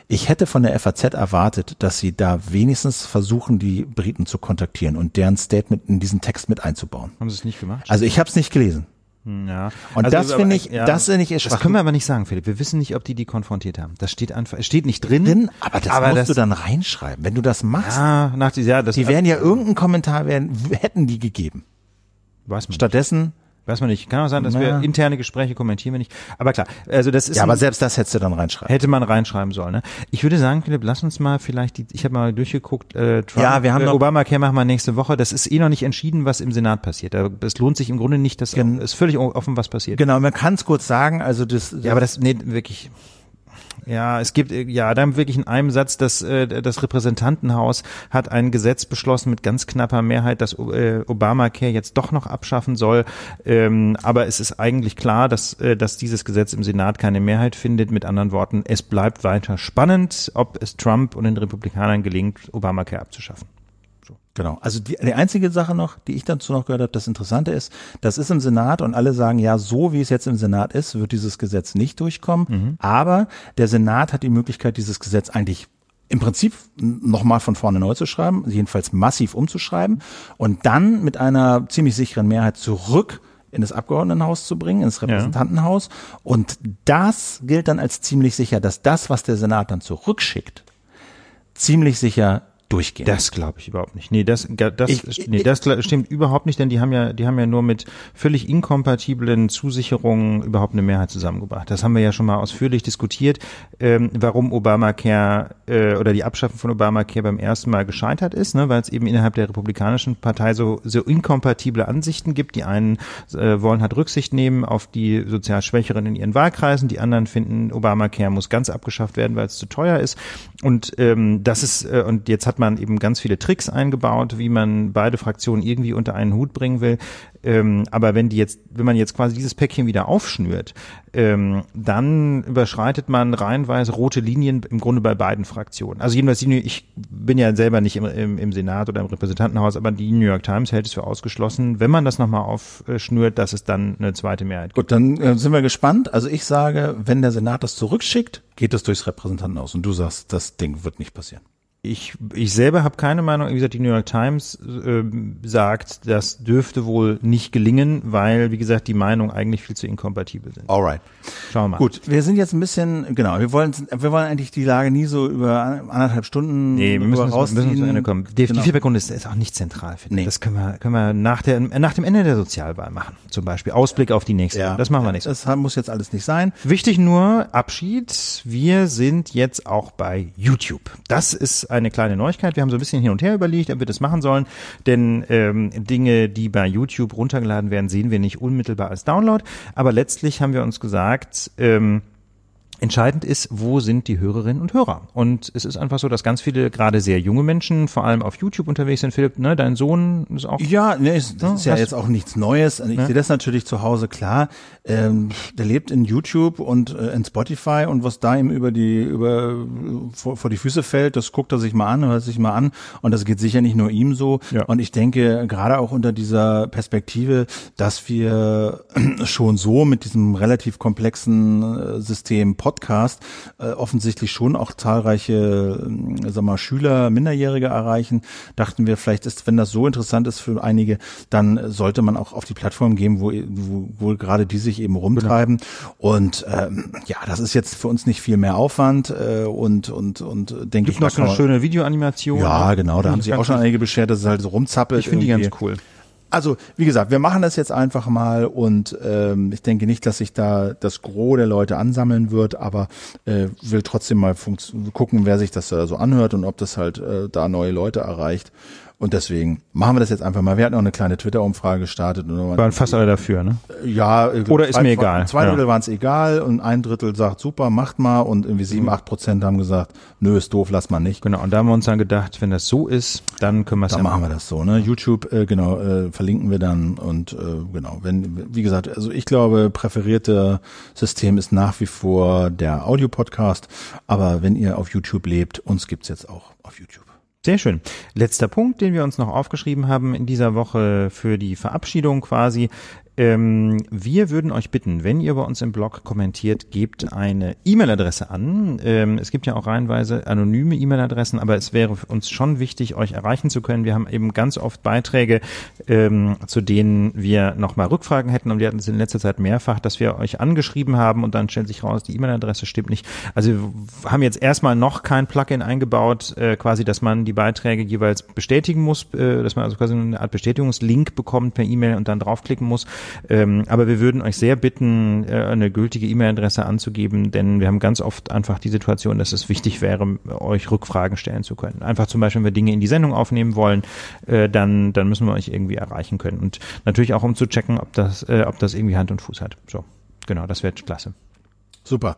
Ich hätte von der FAZ erwartet, dass sie da wenigstens versuchen, die Briten zu kontaktieren und deren Statement in diesen Text mit einzubauen. Haben sie es nicht gemacht? Also ich habe es nicht gelesen. Hm, ja. Und also, das finde ich, ja, das finde ich Das können wir aber nicht sagen, Philipp. Wir wissen nicht, ob die die konfrontiert haben. Das steht einfach, es steht nicht drin. drin aber das aber musst das, du dann reinschreiben, wenn du das machst. Ja, nach ja, das. Die werden ja irgendeinen Kommentar werden, hätten die gegeben. Weiß man Stattdessen nicht. Weiß man nicht. Kann auch sein, dass naja. wir interne Gespräche kommentieren wir nicht. Aber klar, also das ist. Ja, aber selbst das hättest du dann reinschreiben. Hätte man reinschreiben sollen. Ne? Ich würde sagen, Philipp, lass uns mal vielleicht die. Ich habe mal durchgeguckt. Äh, Trump, ja, wir haben äh, Obamacare machen wir nächste Woche. Das ist eh noch nicht entschieden, was im Senat passiert. Es lohnt sich im Grunde nicht. Das ist völlig offen, was passiert. Genau, man kann es kurz sagen. Also das. Ja, aber das nee wirklich. Ja, es gibt ja dann wirklich in einem Satz, dass äh, das Repräsentantenhaus hat ein Gesetz beschlossen mit ganz knapper Mehrheit, dass äh, Obamacare jetzt doch noch abschaffen soll. Ähm, aber es ist eigentlich klar, dass äh, dass dieses Gesetz im Senat keine Mehrheit findet. Mit anderen Worten, es bleibt weiter spannend, ob es Trump und den Republikanern gelingt, Obamacare abzuschaffen. Genau. Also die, die einzige Sache noch, die ich dazu noch gehört habe, das Interessante ist, das ist im Senat und alle sagen, ja, so wie es jetzt im Senat ist, wird dieses Gesetz nicht durchkommen. Mhm. Aber der Senat hat die Möglichkeit, dieses Gesetz eigentlich im Prinzip nochmal von vorne neu zu schreiben, jedenfalls massiv umzuschreiben und dann mit einer ziemlich sicheren Mehrheit zurück in das Abgeordnetenhaus zu bringen, ins Repräsentantenhaus. Ja. Und das gilt dann als ziemlich sicher, dass das, was der Senat dann zurückschickt, ziemlich sicher durchgehen. Das glaube ich überhaupt nicht. Nee, das, das, ich, nee, das stimmt überhaupt nicht, denn die haben ja, die haben ja nur mit völlig inkompatiblen Zusicherungen überhaupt eine Mehrheit zusammengebracht. Das haben wir ja schon mal ausführlich diskutiert, ähm, warum Obamacare äh, oder die Abschaffung von Obamacare beim ersten Mal gescheitert ist, ne, weil es eben innerhalb der Republikanischen Partei so, so inkompatible Ansichten gibt. Die einen äh, wollen halt Rücksicht nehmen auf die sozial Schwächeren in ihren Wahlkreisen, die anderen finden, Obamacare muss ganz abgeschafft werden, weil es zu teuer ist. Und ähm, das ist, äh, und jetzt hat hat man eben ganz viele Tricks eingebaut, wie man beide Fraktionen irgendwie unter einen Hut bringen will. Ähm, aber wenn die jetzt, wenn man jetzt quasi dieses Päckchen wieder aufschnürt, ähm, dann überschreitet man reihenweise rote Linien im Grunde bei beiden Fraktionen. Also jedenfalls, ich bin ja selber nicht im, im, im Senat oder im Repräsentantenhaus, aber die New York Times hält es für ausgeschlossen, wenn man das nochmal aufschnürt, dass es dann eine zweite Mehrheit gibt. Gut, dann äh, sind wir gespannt. Also ich sage, wenn der Senat das zurückschickt, geht es durchs Repräsentantenhaus. Und du sagst, das Ding wird nicht passieren ich, ich selber habe keine Meinung. Wie gesagt, die New York Times äh, sagt, das dürfte wohl nicht gelingen, weil, wie gesagt, die Meinungen eigentlich viel zu inkompatibel sind. Alright. Schauen wir mal. Gut, wir sind jetzt ein bisschen, genau, wir wollen, wir wollen eigentlich die Lage nie so über anderthalb Stunden nee, wir müssen, rausziehen. müssen zu Ende kommen. Die, genau. die Feedbackrunde ist, ist auch nicht zentral, finde ich. Nee. Das können wir, können wir nach, der, nach dem Ende der Sozialwahl machen. Zum Beispiel Ausblick auf die nächste. Ja, das machen wir nächstes Das muss jetzt alles nicht sein. Wichtig nur, Abschied. Wir sind jetzt auch bei YouTube. Das ist eine kleine Neuigkeit. Wir haben so ein bisschen hin und her überlegt, ob wir das machen sollen, denn ähm, Dinge, die bei YouTube runtergeladen werden, sehen wir nicht unmittelbar als Download. Aber letztlich haben wir uns gesagt, ähm, Entscheidend ist, wo sind die Hörerinnen und Hörer? Und es ist einfach so, dass ganz viele, gerade sehr junge Menschen, vor allem auf YouTube unterwegs sind. Philipp, ne, dein Sohn ist auch. Ja, ne, ist, das ist ja jetzt auch nichts Neues. Ich ne? sehe das natürlich zu Hause klar. Ähm, der lebt in YouTube und äh, in Spotify und was da ihm über die, über, vor, vor die Füße fällt, das guckt er sich mal an, hört sich mal an. Und das geht sicher nicht nur ihm so. Ja. Und ich denke, gerade auch unter dieser Perspektive, dass wir (clears throat) schon so mit diesem relativ komplexen äh, System Podcast äh, offensichtlich schon auch zahlreiche, äh, sag mal, Schüler, Minderjährige erreichen, dachten wir, vielleicht ist, wenn das so interessant ist für einige, dann sollte man auch auf die Plattform gehen, wo, wo, wo gerade die sich eben rumtreiben. Genau. Und ähm, ja, das ist jetzt für uns nicht viel mehr Aufwand äh, und und und denke ich. Gibt noch so eine schöne Videoanimation. Ja, genau, da haben sich auch schon einige beschert, dass es halt so rumzappelt. Ich finde die ganz cool. Also, wie gesagt, wir machen das jetzt einfach mal und ähm, ich denke nicht, dass sich da das Gros der Leute ansammeln wird, aber äh, will trotzdem mal gucken, wer sich das äh, so anhört und ob das halt äh, da neue Leute erreicht. Und deswegen machen wir das jetzt einfach mal. Wir hatten auch eine kleine Twitter-Umfrage gestartet. Und waren fast alle dafür, ne? Ja. Oder ist mir egal. Zwei Drittel ja. waren es egal und ein Drittel sagt, super, macht mal. Und irgendwie sieben, mhm. acht Prozent haben gesagt, nö, ist doof, lass mal nicht. Genau, und da haben wir uns dann gedacht, wenn das so ist, dann können wir es ja machen. wir das so, ne? YouTube, äh, genau, äh, verlinken wir dann und äh, genau, wenn, wie gesagt, also ich glaube, präferierte System ist nach wie vor der Audio-Podcast, aber wenn ihr auf YouTube lebt, uns gibt's jetzt auch auf YouTube. Sehr schön. Letzter Punkt, den wir uns noch aufgeschrieben haben in dieser Woche für die Verabschiedung quasi, ähm, wir würden euch bitten, wenn ihr bei uns im Blog kommentiert, gebt eine E-Mail-Adresse an. Ähm, es gibt ja auch reihenweise anonyme E-Mail-Adressen, aber es wäre uns schon wichtig, euch erreichen zu können. Wir haben eben ganz oft Beiträge, ähm, zu denen wir nochmal Rückfragen hätten und wir hatten es in letzter Zeit mehrfach, dass wir euch angeschrieben haben und dann stellt sich raus, die E-Mail-Adresse stimmt nicht. Also wir haben jetzt erstmal noch kein Plugin eingebaut, äh, quasi, dass man die Beiträge jeweils bestätigen muss, äh, dass man also quasi eine Art Bestätigungslink bekommt per E-Mail und dann draufklicken muss. Ähm, aber wir würden euch sehr bitten, äh, eine gültige E-Mail-Adresse anzugeben, denn wir haben ganz oft einfach die Situation, dass es wichtig wäre, euch Rückfragen stellen zu können. Einfach zum Beispiel, wenn wir Dinge in die Sendung aufnehmen wollen, äh, dann, dann müssen wir euch irgendwie erreichen können. Und natürlich auch, um zu checken, ob das, äh, ob das irgendwie Hand und Fuß hat. So, genau, das wäre klasse. Super.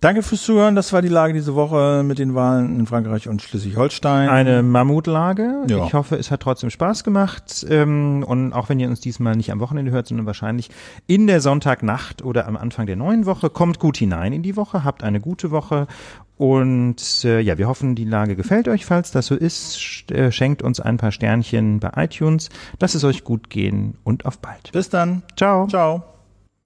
Danke fürs Zuhören. Das war die Lage diese Woche mit den Wahlen in Frankreich und Schleswig-Holstein. Eine Mammutlage. Ja. Ich hoffe, es hat trotzdem Spaß gemacht. Ähm, und auch wenn ihr uns diesmal nicht am Wochenende hört, sondern wahrscheinlich in der Sonntagnacht oder am Anfang der neuen Woche, kommt gut hinein in die Woche, habt eine gute Woche. Und äh, ja, wir hoffen, die Lage gefällt euch. Falls das so ist, äh, schenkt uns ein paar Sternchen bei iTunes. Lasst es euch gut gehen und auf bald. Bis dann. Ciao. Ciao.